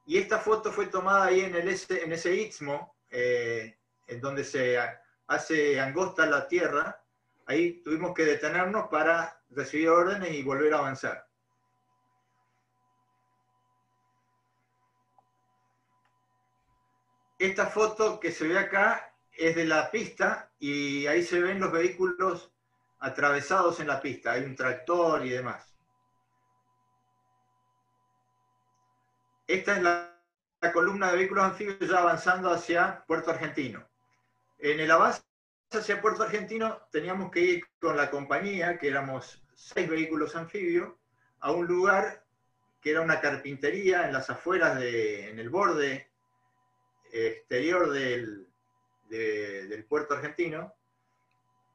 y esta foto fue tomada ahí en, el, en ese istmo, eh, en donde se hace angosta la tierra. Ahí tuvimos que detenernos para recibir órdenes y volver a avanzar. Esta foto que se ve acá es de la pista y ahí se ven los vehículos atravesados en la pista. Hay un tractor y demás. Esta es la, columna de vehículos anfibios ya avanzando hacia Puerto Argentino. En el avance hacia Puerto Argentino teníamos que ir con la compañía, que éramos seis vehículos anfibios, a un lugar que era una carpintería en las afueras, de, en el borde exterior del, del puerto argentino.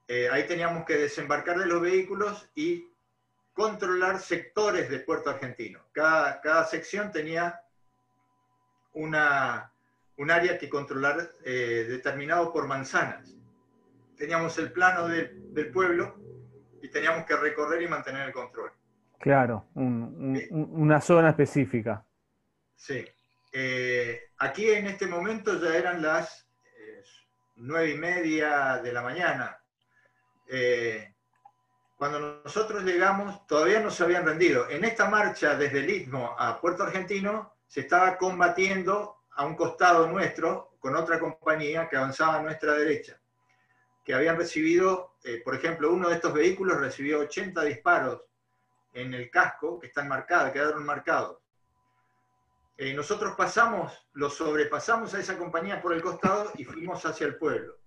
Eh, ahí teníamos que desembarcar de los vehículos y controlar sectores de puerto argentino. Cada, cada sección tenía una, un área que controlar eh, determinado por manzanas. Teníamos el plano del pueblo y teníamos que recorrer y mantener el control. Claro, una zona específica. Sí. Eh, aquí en este momento ya eran las eh, nueve y media de la mañana. cuando nosotros llegamos, todavía no se habían rendido. En esta marcha desde el Istmo a Puerto Argentino, se estaba combatiendo a un costado nuestro con otra compañía que avanzaba a nuestra derecha, que habían recibido, eh, por ejemplo, uno de estos vehículos recibió 80 disparos en el casco que están marcados, quedaron marcados. Eh, nosotros pasamos, lo sobrepasamos a esa compañía por el costado y fuimos hacia el pueblo.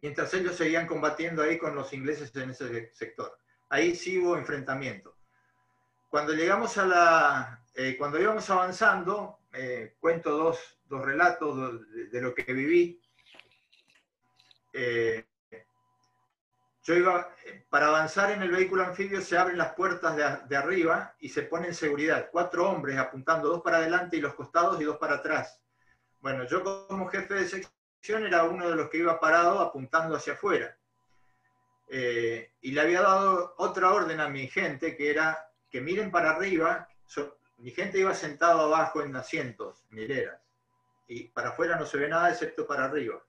Mientras ellos seguían combatiendo ahí con los ingleses en ese sector. Ahí sí hubo enfrentamiento. Cuando llegamos a la, eh, cuando íbamos avanzando, eh, cuento dos, relatos de, lo que viví. Eh, yo iba, para avanzar en el vehículo anfibio se abren las puertas de, arriba y se pone en seguridad. Cuatro hombres apuntando, dos para adelante y los costados y dos para atrás. Bueno, yo como jefe de sección era uno de los que iba parado apuntando hacia afuera. y le había dado otra orden a mi gente que era que miren para arriba, mi gente iba sentado abajo en asientos, en hileras, y para afuera no se ve nada excepto para arriba.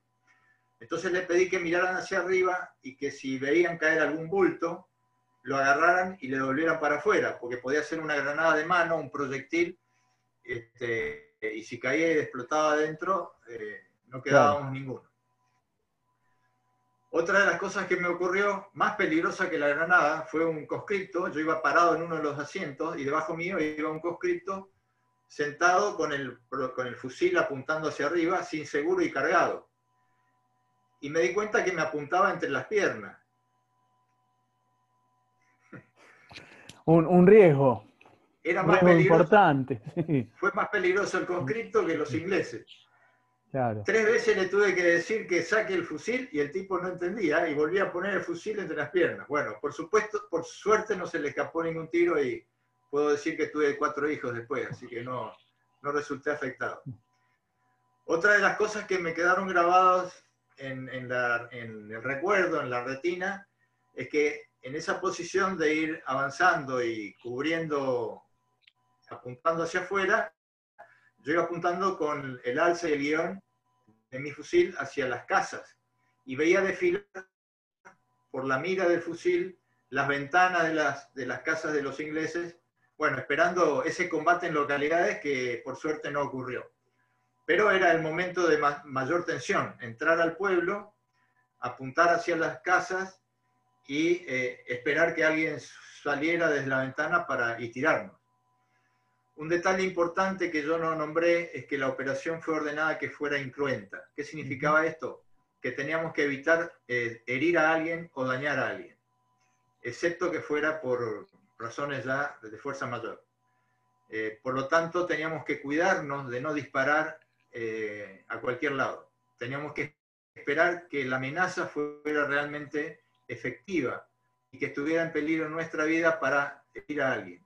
Entonces le pedí que miraran hacia arriba y que si veían caer algún bulto, lo agarraran y le volvieran para afuera, porque podía ser una granada de mano, un proyectil, este, y si caía y explotaba adentro, eh, no quedábamos ninguno. Otra de las cosas que me ocurrió, más peligrosa que la granada, fue un conscripto. Yo iba parado en uno de los asientos y debajo mío iba un conscripto sentado con el, con el fusil apuntando hacia arriba, sin seguro y cargado. Y me di cuenta que me apuntaba entre las piernas. Un, riesgo. Era más peligroso. importante. Fue más peligroso el conscripto que los ingleses. Tres veces le tuve que decir que saque el fusil y el tipo no entendía y volvía a poner el fusil entre las piernas. Bueno, por supuesto, por suerte no se le escapó ningún tiro y puedo decir que tuve cuatro hijos después, así que no, no resulté afectado. Otra de las cosas que me quedaron grabadas en, en el recuerdo, en la retina, es que en esa posición de ir avanzando y cubriendo, apuntando hacia afuera, yo iba apuntando con el alza y el guion de mi fusil hacia las casas y veía desfilar por la mira del fusil las ventanas de las, de las casas de los ingleses, bueno, esperando ese combate en localidades que por suerte no ocurrió. Pero era el momento de mayor tensión, entrar al pueblo, apuntar hacia las casas y eh, esperar que alguien saliera desde la ventana para, y tirarnos. Un detalle importante que yo no nombré es que la operación fue ordenada que fuera incruenta. ¿Qué significaba esto? Que teníamos que evitar eh, herir a alguien o dañar a alguien, excepto que fuera por razones ya de fuerza mayor. Eh, por lo tanto, teníamos que cuidarnos de no disparar eh, a cualquier lado. Teníamos que esperar que la amenaza fuera realmente efectiva y que estuviera en peligro nuestra vida para ir a alguien.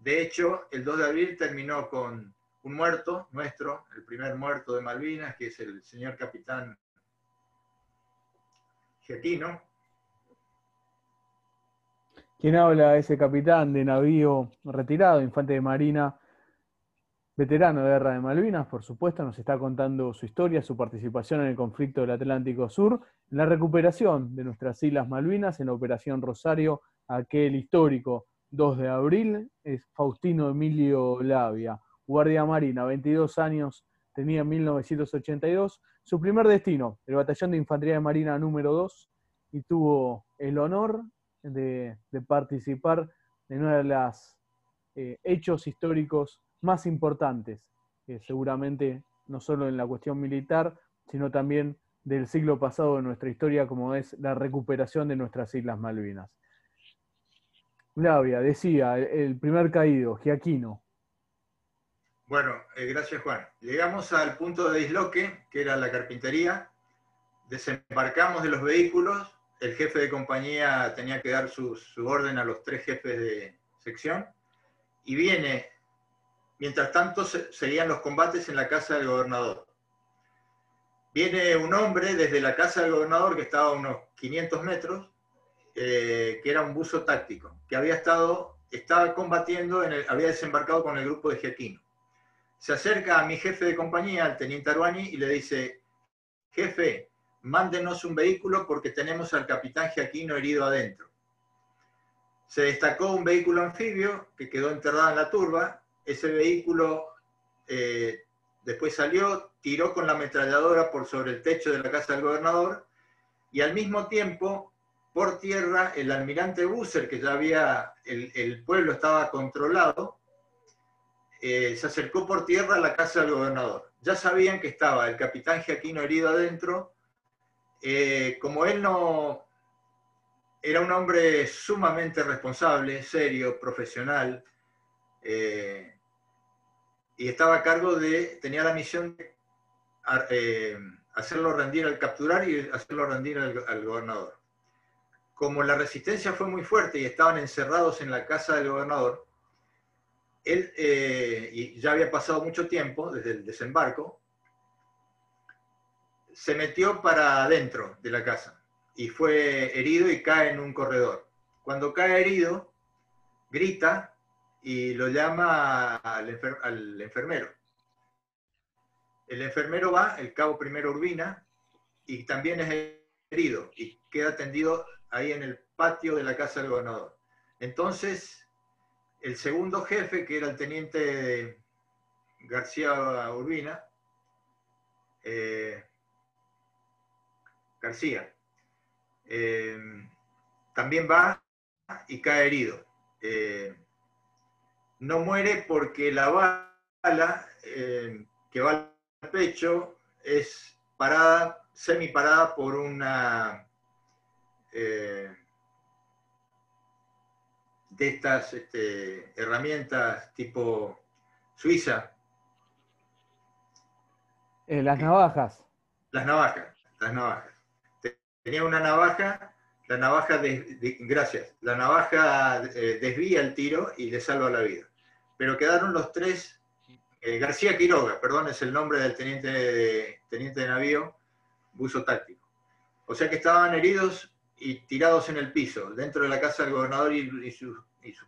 De hecho, el 2 de abril terminó con un muerto nuestro, el primer muerto de Malvinas, que es el señor capitán Giaquino. ¿Quién habla? Ese capitán de navío retirado, infante de marina, veterano de guerra de Malvinas, por supuesto, nos está contando su historia, su participación en el conflicto del Atlántico Sur, en la recuperación de nuestras Islas Malvinas, en la Operación Rosario, aquel histórico 2 de abril, es Faustino Emilio Labia, guardia marina, 22 años, tenía en 1982, su primer destino, el Batallón de Infantería de Marina número 2, y tuvo el honor de, participar en uno de los eh, hechos históricos más importantes, seguramente no solo en la cuestión militar, sino también del siglo pasado de nuestra historia, como es la recuperación de nuestras Islas Malvinas. Flavia, decía, el primer caído, Giaquino. Bueno, eh, gracias Juan. Llegamos al punto de disloque, que era la carpintería, desembarcamos de los vehículos, el jefe de compañía tenía que dar su, orden a los tres jefes de sección, y viene Mientras tanto, seguían los combates en la casa del gobernador. Viene un hombre desde la casa del gobernador, que estaba a unos 500 metros, eh, que era un buzo táctico, que había estado, estaba combatiendo, en el, había desembarcado con el grupo de Giaquino. Se acerca a mi jefe de compañía, al teniente Aruani, y le dice, jefe, mándenos un vehículo porque tenemos al capitán Giaquino herido adentro. Se destacó un vehículo anfibio que quedó enterrado en la turba ese vehículo eh, después salió, tiró con la ametralladora por sobre el techo de la casa del gobernador y al mismo tiempo, por tierra, el almirante Busser, que ya había, el, pueblo estaba controlado, eh, se acercó por tierra a la casa del gobernador. Ya sabían que estaba el capitán Jaquino herido adentro. Eh, como él no era un hombre sumamente responsable, serio, profesional, y estaba a cargo de, tenía la misión de eh, hacerlo rendir al capturar y hacerlo rendir al, gobernador. Como la resistencia fue muy fuerte y estaban encerrados en la casa del gobernador, él, eh, y ya había pasado mucho tiempo desde el desembarco, se metió para adentro de la casa y fue herido y cae en un corredor. Cuando cae herido, grita y lo llama al, enfermero. El enfermero va, el cabo primero Urbina, y también es herido y queda tendido ahí en el patio de la casa del gobernador. Entonces, el segundo jefe, que era el teniente García Urbina, eh, García, eh, también va y cae herido. Eh, no muere porque la bala que va al pecho es parada, semi-parada por una eh, de estas este, herramientas tipo suiza. Eh, las navajas. Las navajas, las navajas. Tenía una navaja la navaja, gracias, la navaja desvía el tiro y le salva la vida pero quedaron los tres, eh, García Quiroga, perdón, es el nombre del teniente de, teniente de navío, buzo táctico. O sea que estaban heridos y tirados en el piso, dentro de la casa del gobernador y, su,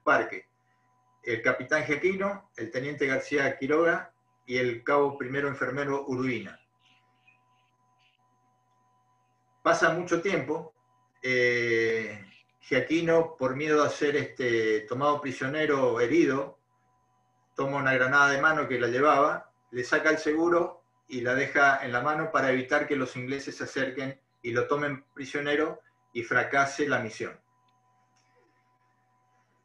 parque. El capitán Jequino, el teniente García Quiroga y el cabo primero enfermero Uruina. Pasa mucho tiempo. Eh, por miedo a ser este, tomado prisionero, herido, toma una granada de mano que la llevaba, le saca el seguro y la deja en la mano para evitar que los ingleses se acerquen y lo tomen prisionero y fracase la misión.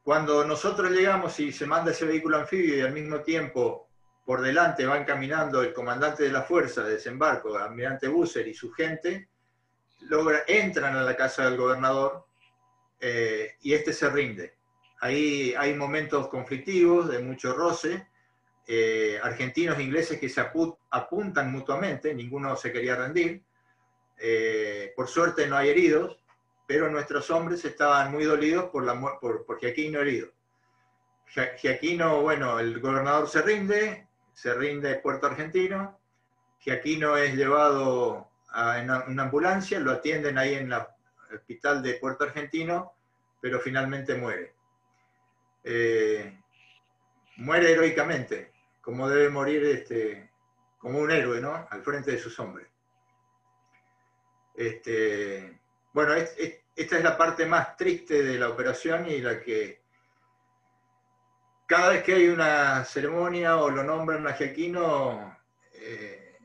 Cuando nosotros llegamos y se manda ese vehículo anfibio y al mismo tiempo por delante van caminando el comandante de la fuerza de desembarco, almirante Busser y su gente, logra, entran a la casa del gobernador eh, y este se rinde ahí hay momentos conflictivos, de mucho roce, eh, argentinos e ingleses que se apuntan mutuamente, ninguno se quería rendir. Eh, por suerte no hay heridos, pero nuestros hombres estaban muy dolidos por, la, por, por Giaquino herido. Giaquino, bueno, el gobernador se rinde, se rinde Puerto Argentino, Giaquino es llevado en una ambulancia, lo atienden ahí en el hospital de Puerto Argentino, pero finalmente muere. Eh, muere heroicamente, como debe morir este, como un héroe, ¿no? Al frente de sus hombres. Este, bueno, esta es la parte más triste de la operación y la que cada vez que hay una ceremonia o lo nombran a Giaquino, eh,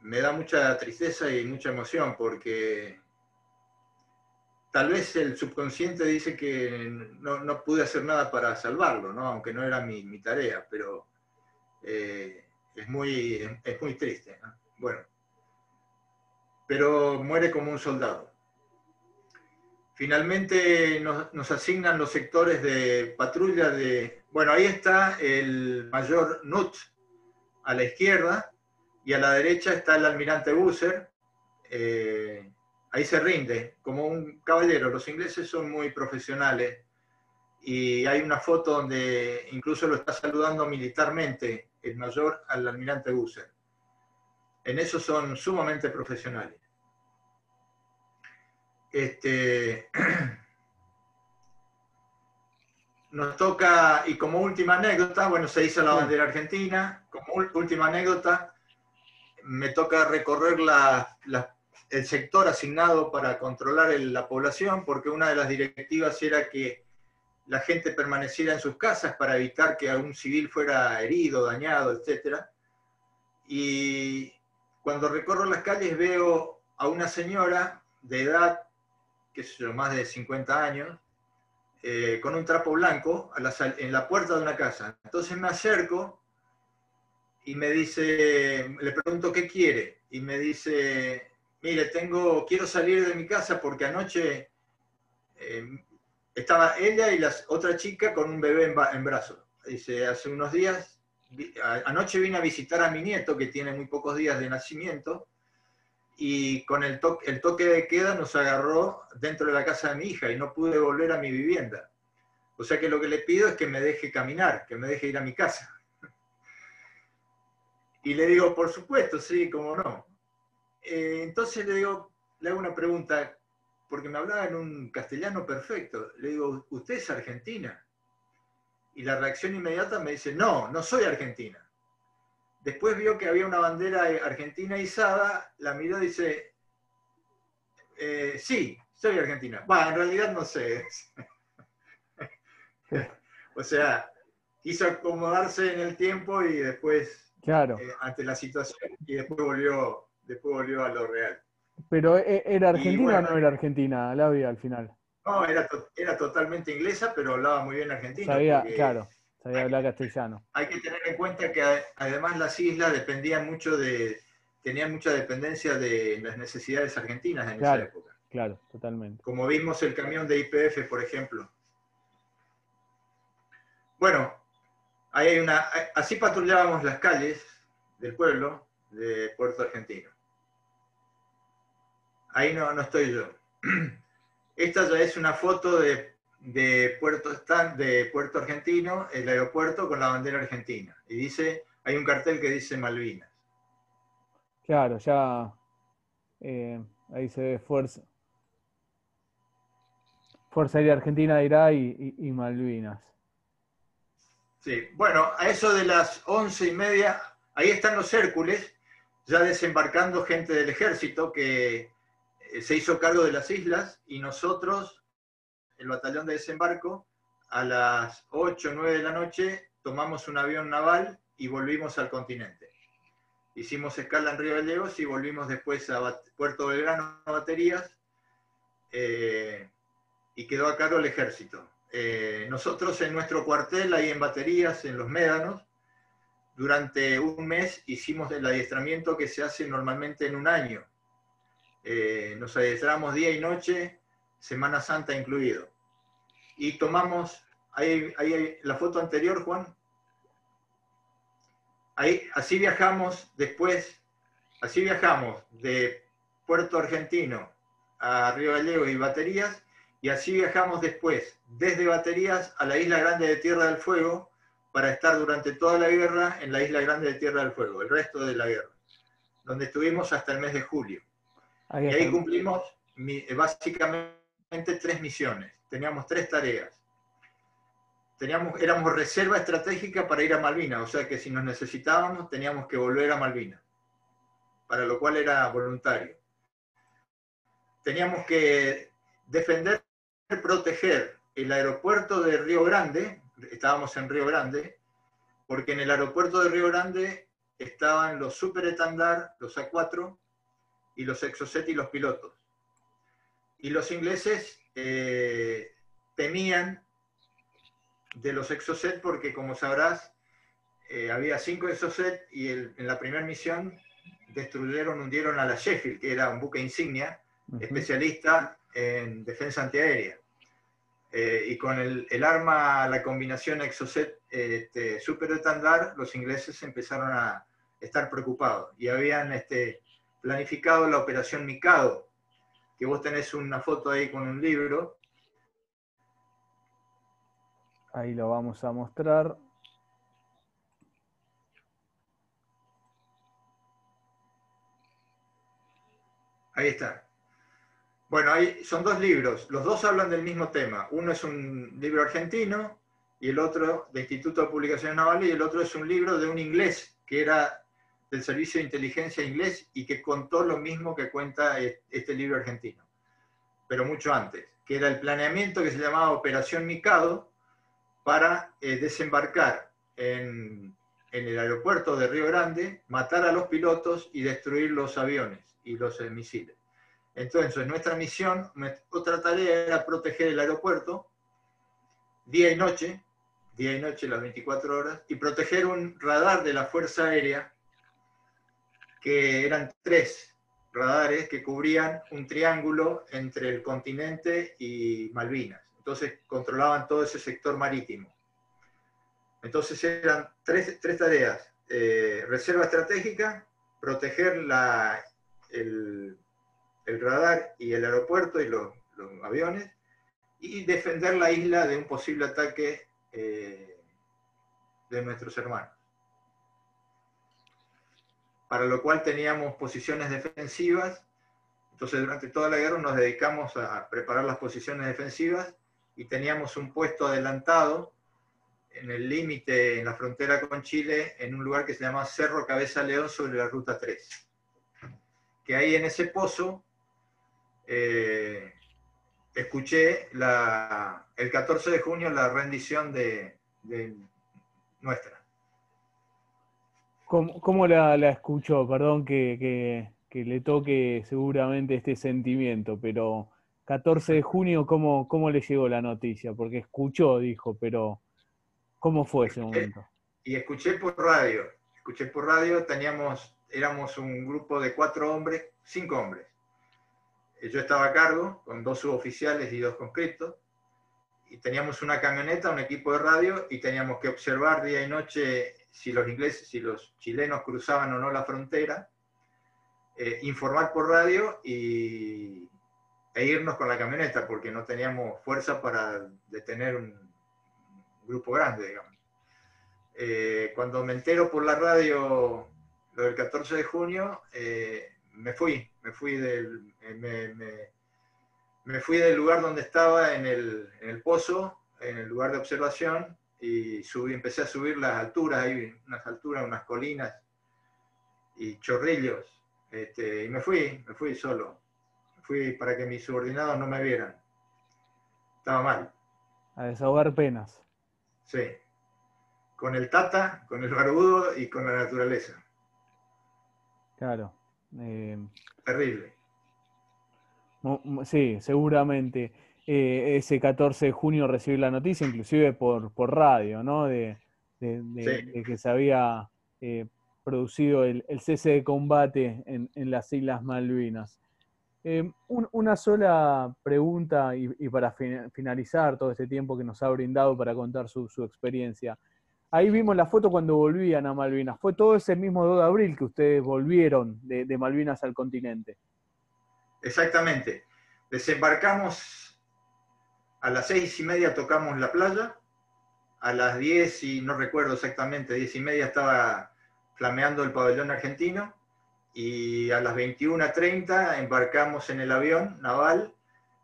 me da mucha tristeza y mucha emoción porque tal vez el subconsciente dice que no, pude hacer nada para salvarlo, ¿no? aunque no era mi, tarea, pero eh, es, muy, es muy triste. Bueno, pero muere como un soldado. Finalmente nos, asignan los sectores de patrulla de... Bueno, ahí está el mayor Nut a la izquierda y a la derecha está el almirante Busser. Eh, ahí se rinde, como un caballero. Los ingleses son muy profesionales y hay una foto donde incluso lo está saludando militarmente el mayor al almirante Busser. En eso son sumamente profesionales. Este, nos toca, y como última anécdota, bueno, se hizo la bandera argentina, como última anécdota, me toca recorrer la, el sector asignado para controlar la población, porque una de las directivas era que la gente permaneciera en sus casas para evitar que algún civil fuera herido, dañado, etc. Y cuando recorro las calles veo a una señora de edad qué sé yo, más de 50 años, eh, con un trapo blanco en la puerta de una casa. Entonces me acerco y me dice, le pregunto qué quiere, y me dice, mire, tengo, quiero salir de mi casa porque anoche eh, estaba ella y la otra chica con un bebé en, en brazos. Dice, hace unos días, anoche vine a visitar a mi nieto que tiene muy pocos días de nacimiento y con el, toque, el toque de queda nos agarró dentro de la casa de mi hija y no pude volver a mi vivienda. O sea que lo que le pido es que me deje caminar, que me deje ir a mi casa. Y le digo, por supuesto, sí, cómo no. Eh, entonces le digo, le hago una pregunta, porque me hablaba en un castellano perfecto. Le digo, ¿usted es argentina? Y la reacción inmediata me dice, no, no soy argentina. Después vio que había una bandera argentina izada, la miró y dice, eh, sí, soy argentina. Bueno, en realidad no sé. o sea, quiso acomodarse en el tiempo y después, claro. Eh, ante la situación, y después volvió, después volvió a lo real. Pero ¿e-, ¿era argentina o no era argentina, Lavia, al final? No, era, era totalmente inglesa, pero hablaba muy bien argentino. Sabía, claro hablar castellano. Hay que tener en cuenta que además las islas dependían mucho de, tenían mucha dependencia de las necesidades argentinas en esa época. Claro, totalmente. Como vimos el camión de IPF, por ejemplo. Bueno, ahí hay una, así patrullábamos las calles del pueblo de Puerto Argentino. Ahí no, no estoy yo. Esta ya es una foto de de Puerto, de Puerto Argentino, el aeropuerto con la bandera argentina. Y dice, hay un cartel que dice Malvinas. Claro, ya eh, ahí se ve Fuerza. Fuerza Aérea Argentina dirá y, y, Malvinas. Sí, bueno, a eso de las once y media, ahí están los Hércules, ya desembarcando gente del ejército que eh, se hizo cargo de las islas y nosotros el batallón de desembarco, a las 8 o 9 de la noche tomamos un avión naval y volvimos al continente. Hicimos escala en Río Gallegos y volvimos después a Puerto Belgrano a baterías eh, y quedó a cargo el ejército. Eh, nosotros en nuestro cuartel, ahí en baterías, en los médanos, durante un mes hicimos el adiestramiento que se hace normalmente en un año. Eh, nos adiestramos día y noche Semana Santa incluido. Y tomamos ahí, ahí la foto anterior, Juan. Ahí, así viajamos después, así viajamos de Puerto Argentino a Río Gallego y Baterías, y así viajamos después desde Baterías a la Isla Grande de Tierra del Fuego para estar durante toda la guerra en la Isla Grande de Tierra del Fuego, el resto de la guerra, donde estuvimos hasta el mes de julio. y ahí cumplimos básicamente tres misiones, teníamos tres tareas. Teníamos, éramos reserva estratégica para ir a Malvinas, o sea que si nos necesitábamos teníamos que volver a Malvinas, para lo cual era voluntario teníamos que defender, proteger el aeropuerto de Río Grande, estábamos en Río Grande, porque en el aeropuerto de Río Grande estaban los Super Etandar, los A4, y los Exocet y los pilotos. Y los ingleses eh, temían de los Exocet porque, como sabrás, eh, había cinco Exocet y en la primera misión destruyeron, hundieron a la Sheffield, que era un buque insignia, especialista en defensa antiaérea. Eh, y con el, arma, la combinación Exocet este, Super Etandar, los ingleses empezaron a estar preocupados y habían este, planificado la operación Mikado, que vos tenés una foto ahí con un libro. Ahí lo vamos a mostrar. Ahí está. Bueno, hay, son dos libros, los dos hablan del mismo tema. Uno es un libro argentino y el otro de Instituto de Publicaciones Navales y el otro es un libro de un inglés que era del Servicio de Inteligencia Inglés y que contó lo mismo que cuenta este libro argentino, pero mucho antes, que era el planeamiento que se llamaba Operación Mikado para eh, desembarcar en, en el aeropuerto de Río Grande, matar a los pilotos y destruir los aviones y los eh, misiles. Entonces, nuestra misión, otra tarea era proteger el aeropuerto día y noche, día y noche las 24 horas, y proteger un radar de la Fuerza Aérea, que eran tres radares que cubrían un triángulo entre el continente y Malvinas. Entonces, controlaban todo ese sector marítimo. Entonces, eran tres, tareas. Eh, reserva estratégica, proteger la, el, radar y el aeropuerto y los, aviones, y defender la isla de un posible ataque eh, de nuestros hermanos. Para lo cual teníamos posiciones defensivas, entonces durante toda la guerra nos dedicamos a preparar las posiciones defensivas y teníamos un puesto adelantado en el límite, en la frontera con Chile, en un lugar que se llama Cerro Cabeza León sobre la Ruta 3. Que ahí en ese pozo eh, escuché el 14 de junio la rendición de, nuestra. ¿Cómo, la, escuchó? Perdón que, le toque seguramente este sentimiento, pero 14 de junio, ¿cómo, ¿cómo le llegó la noticia? Porque escuchó, dijo, pero ¿cómo fue ese momento? Y escuché por radio, escuché por radio, teníamos, éramos un grupo de cuatro hombres, cinco hombres, eh, yo estaba a cargo con dos suboficiales y dos conscriptos, y teníamos una camioneta, un equipo de radio, y teníamos que observar día y noche si los ingleses, si los chilenos cruzaban o no la frontera, eh, informar por radio y, e irnos con la camioneta, porque no teníamos fuerza para detener un grupo grande, digamos. Eh, cuando me entero por la radio lo del 14 de junio, me fui, me fui del, eh, me, fui del lugar donde estaba en el, pozo, en el lugar de observación, y subí, empecé a subir las alturas, hay unas alturas, unas colinas y chorrillos, este, y me fui, me fui solo. Me fui para que mis subordinados no me vieran. Estaba mal. A desahogar penas. Sí. Con el tata, con el barbudo y con la naturaleza. Claro. Eh, Terrible. Sí, seguramente. Eh, ese 14 de junio recibí la noticia, inclusive por, por radio, ¿no? De, que se había eh, producido el, cese de combate en, las Islas Malvinas. Eh, una sola pregunta y, para finalizar todo este tiempo que nos ha brindado para contar su, experiencia. Ahí vimos la foto cuando volvían a Malvinas. ¿Fue todo ese mismo 2 de abril que ustedes volvieron de, de Malvinas al continente? Exactamente. Desembarcamos a las seis y media, tocamos la playa. A las diez, y no recuerdo exactamente, diez y media estaba flameando el pabellón argentino y a las 21.30 embarcamos en el avión naval,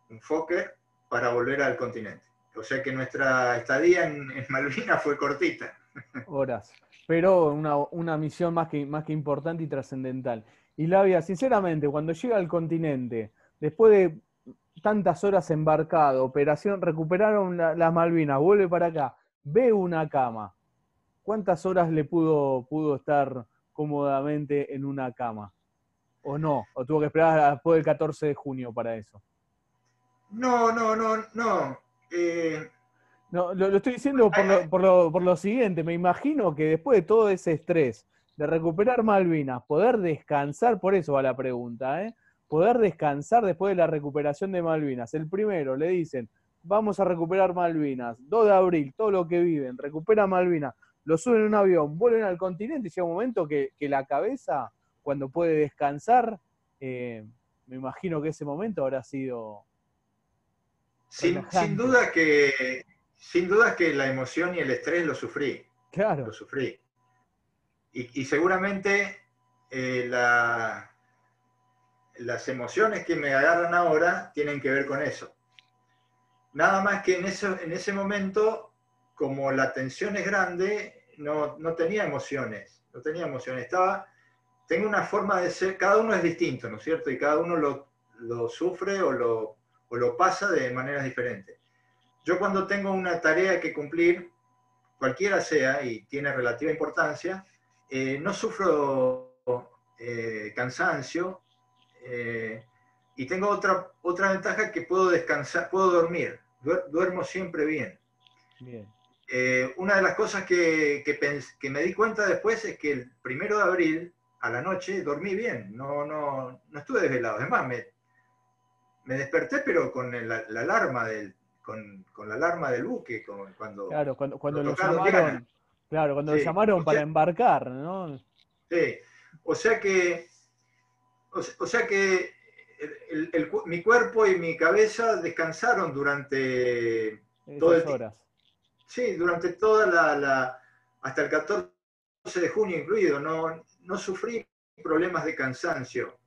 un Fokker, para volver al continente. O sea que nuestra estadía en, Malvinas fue cortita. Horas, pero una, misión más que, más que importante y trascendental. Y Lavia, sinceramente, cuando llega al continente, después de tantas horas embarcado, operación, recuperaron las Malvinas, vuelve para acá, ve una cama. ¿Cuántas horas le pudo, pudo estar cómodamente en una cama. ¿O no? ¿O tuvo que esperar después del 14 de junio para eso? No, no, no, no. Eh, no, lo, estoy diciendo por lo, por lo siguiente. Me imagino que después de todo ese estrés de recuperar Malvinas, poder descansar, por eso va la pregunta, ¿eh? Poder descansar después de la recuperación de Malvinas. El primero le dicen, vamos a recuperar Malvinas, 2 de abril, todo lo que viven, recupera Malvinas lo suben en un avión, vuelven al continente y llega un momento que, la cabeza, cuando puede descansar, eh, me imagino que ese momento habrá sido... Sin, duda que, sin duda que la emoción y el estrés lo sufrí. Claro. Lo sufrí. Y, seguramente eh, las emociones que me agarran ahora tienen que ver con eso. Nada más que en ese, en ese momento, como la tensión es grande, no, no tenía emociones, no tenía emociones. Estaba, tengo una forma de ser, cada uno es distinto, ¿no es cierto? Y cada uno lo, lo sufre o lo, o lo pasa de maneras diferentes. Yo cuando tengo una tarea que cumplir, cualquiera sea, y tiene relativa importancia, eh, no sufro eh, cansancio eh, y tengo otra, otra ventaja que puedo descansar, puedo dormir, duermo siempre bien. Bien. Eh, una de las cosas que, que, me di cuenta después es que el primero de abril, a la noche, dormí bien, no, no, no estuve desvelado. Además, me, me desperté, pero con la, alarma del, con, con, la alarma del buque, cuando... Claro, cuando, cuando lo, llamaron, claro, cuando lo llamaron para embarcar, ¿no? Sí, o sea que, o, sea que mi cuerpo y mi cabeza descansaron durante todo el horas. Sí, durante toda la, hasta el 14 de junio incluido, no, no sufrí problemas de cansancio.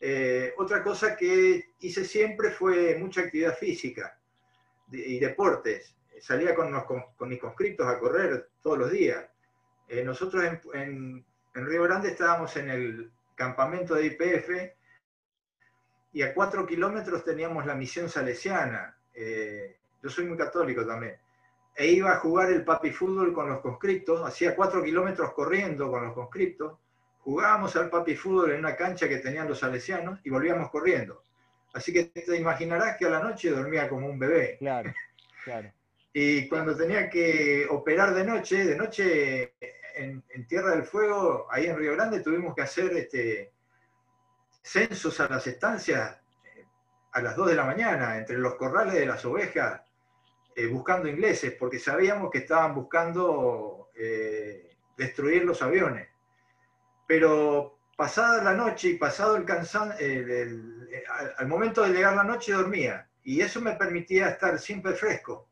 Eh, otra cosa que hice siempre fue mucha actividad física y deportes. Salía con, con, mis conscriptos a correr todos los días. Eh, nosotros en, Río Grande estábamos en el campamento de IPF y a cuatro kilómetros teníamos la misión salesiana. Eh, yo soy muy católico también e iba a jugar el papi fútbol con los conscriptos, hacía cuatro kilómetros corriendo con los conscriptos, jugábamos al papi fútbol en una cancha que tenían los salesianos y volvíamos corriendo. Así que te imaginarás que a la noche dormía como un bebé. Claro, claro. y cuando tenía que operar de noche, de noche en, Tierra del Fuego, ahí en Río Grande, tuvimos que hacer este, censos a las estancias eh, a las 2 de la mañana, entre los corrales de las ovejas eh, buscando ingleses, porque sabíamos que estaban buscando eh, destruir los aviones. Pero pasada la noche y pasado el cansancio, al momento de llegar la noche dormía, y eso me permitía estar siempre fresco.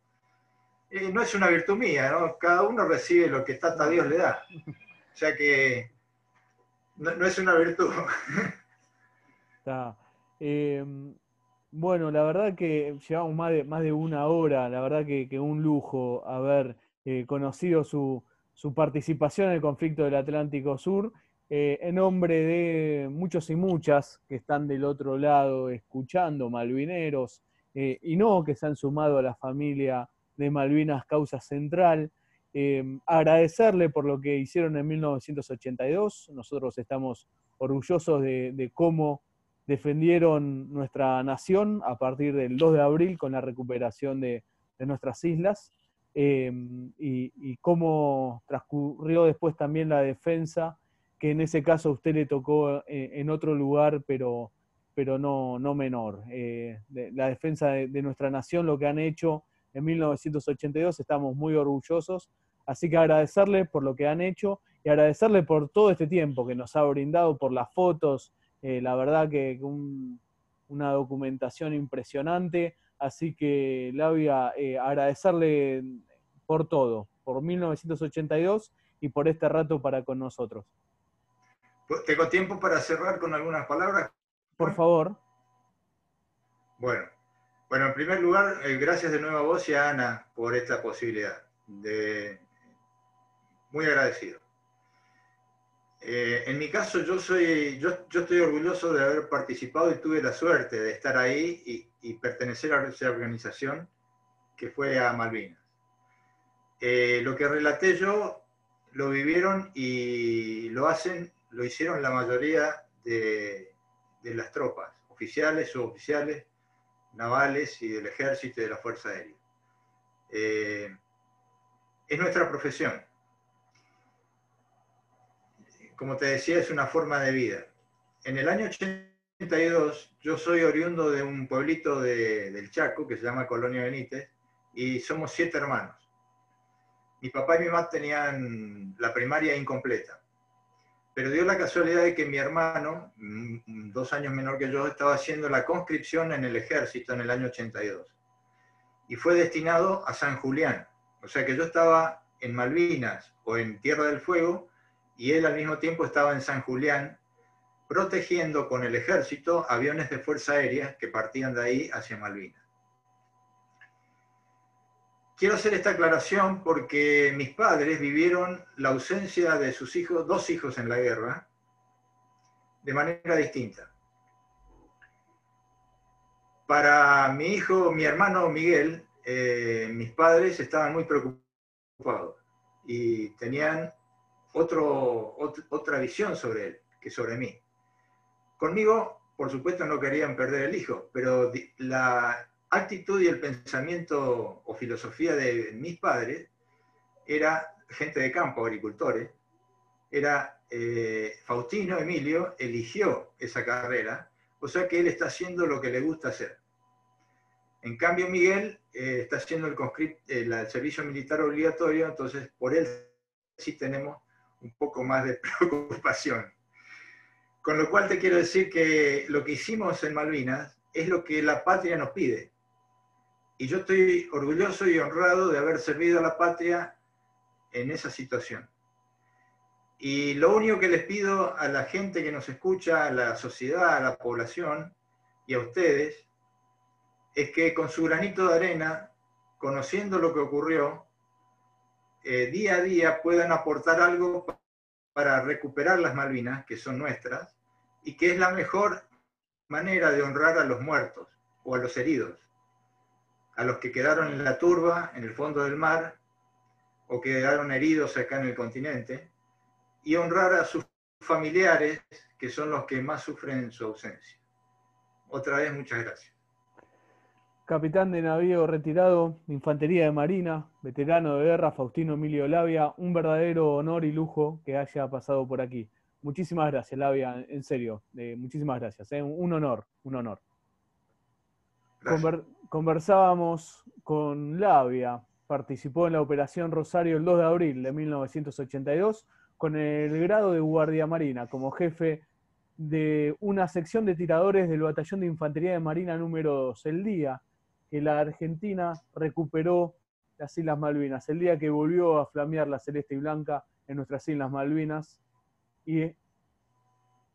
No es una virtud mía, ¿no? cada uno recibe lo que Tata Dios le da. O sea que no, es una virtud. Está. Bueno, la verdad que llevamos más de, más de una hora, la verdad que, un lujo haber eh, conocido su, participación en el conflicto del Atlántico Sur, eh, en nombre de muchos y muchas que están del otro lado escuchando, malvineros, eh, y no que se han sumado a la familia de Malvinas Causa Central. agradecerle por lo que hicieron en 1982. Nosotros estamos orgullosos de, de cómo defendieron nuestra nación a partir del 2 de abril con la recuperación de, nuestras islas em, y, cómo transcurrió después también la defensa, que en ese caso a usted le tocó eh, en otro lugar, pero pero no, no menor. Eh, la defensa de, nuestra nación, lo que han hecho en 1982, estamos muy orgullosos. Así que agradecerle por lo que han hecho y agradecerle por todo este tiempo que nos ha brindado, por las fotos, eh, la verdad que una documentación impresionante. Así que, Lavia, eh, agradecerle por todo, por 1982 y por este rato para con nosotros. Pues, ¿Tengo tiempo para cerrar con algunas palabras? Por favor. Bueno, bueno, en primer lugar, eh, gracias de nuevo a vos y a Ana por esta posibilidad. De... Muy agradecido. Eh, en mi caso, yo, soy, yo, estoy orgulloso de haber participado y tuve la suerte de estar ahí y, pertenecer a esa organización que fue a Malvinas. Eh, lo que relaté yo lo vivieron y lo hacen, lo hicieron la mayoría de, de las tropas, oficiales, suboficiales, navales y del ejército y de la Fuerza Aérea. Eh, es nuestra profesión. Como te decía, es una forma de vida. En el año 82, yo soy oriundo de un pueblito del Chaco que se llama Colonia Benítez y somos siete hermanos. Mi papá y mi mamá tenían la primaria incompleta pero dio la casualidad de que mi hermano, mm, dos años menor que yo, estaba haciendo la conscripción en el ejército en el año 82. Y fue destinado a San Julián. O sea que yo estaba en Malvinas o en Tierra del Fuego y él al mismo tiempo estaba en San Julián protegiendo con el ejército aviones de Fuerza Aérea que partían de ahí hacia Malvinas. Quiero hacer esta aclaración porque mis padres vivieron la ausencia de sus hijos, dos hijos en la guerra, de manera distinta. Para mi hijo, mi hermano Miguel, eh, mis padres estaban muy preocupados y tenían otra visión sobre él que sobre mí. Conmigo, por supuesto, no querían perder el hijo, pero la, actitud y el pensamiento o filosofía de mis padres era gente de campo, agricultores, era eh, Faustino Emilio eligió esa carrera, o sea que él está haciendo lo que le gusta hacer. En cambio, Miguel eh, está haciendo el, el, servicio militar obligatorio, entonces por él sí tenemos un poco más de preocupación. Con lo cual te quiero decir que lo que hicimos en Malvinas es lo que la patria nos pide. Y yo estoy orgulloso y honrado de haber servido a la patria en esa situación. Y lo único que les pido a la gente que nos escucha, a la sociedad, a la población y a ustedes, es que con su granito de arena, conociendo lo que ocurrió, eh, día a día puedan aportar algo para recuperar las Malvinas, que son nuestras, y que es la mejor manera de honrar a los muertos o a los heridos a los que quedaron en la turba, en el fondo del mar, o quedaron heridos acá en el continente, y honrar a sus familiares, que son los que más sufren su ausencia. Otra vez, muchas gracias. Capitán de navío retirado, Infantería de Marina, veterano de guerra, Faustino Emilio Labia, un verdadero honor y lujo que haya pasado por aquí. Muchísimas gracias, Labia, en serio, eh, muchísimas gracias. Eh, un honor, un honor conversábamos con Labia, participó en la Operación Rosario el 2 de abril de 1982 con el grado de Guardia Marina como jefe de una sección de tiradores del Batallón de Infantería de Marina número 2, el día que la Argentina recuperó las Islas Malvinas, el día que volvió a flamear la celeste y blanca en nuestras Islas Malvinas y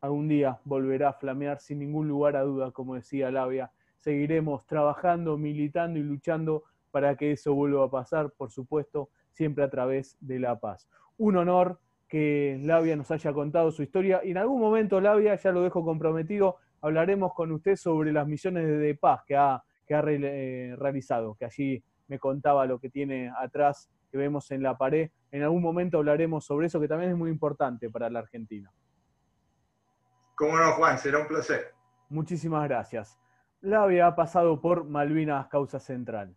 algún día volverá a flamear sin ningún lugar a duda, como decía Labia, seguiremos trabajando, militando y luchando para que eso vuelva a pasar, por supuesto, siempre a través de la paz. Un honor que Labia nos haya contado su historia y en algún momento, Labia, ya lo dejo comprometido, hablaremos con usted sobre las misiones de paz que ha, que ha eh, realizado, que allí me contaba lo que tiene atrás, que vemos en la pared. En algún momento hablaremos sobre eso, que también es muy importante para la Argentina. Cómo no, Juan, será un placer. Muchísimas gracias la había pasado por Malvinas Causa Central.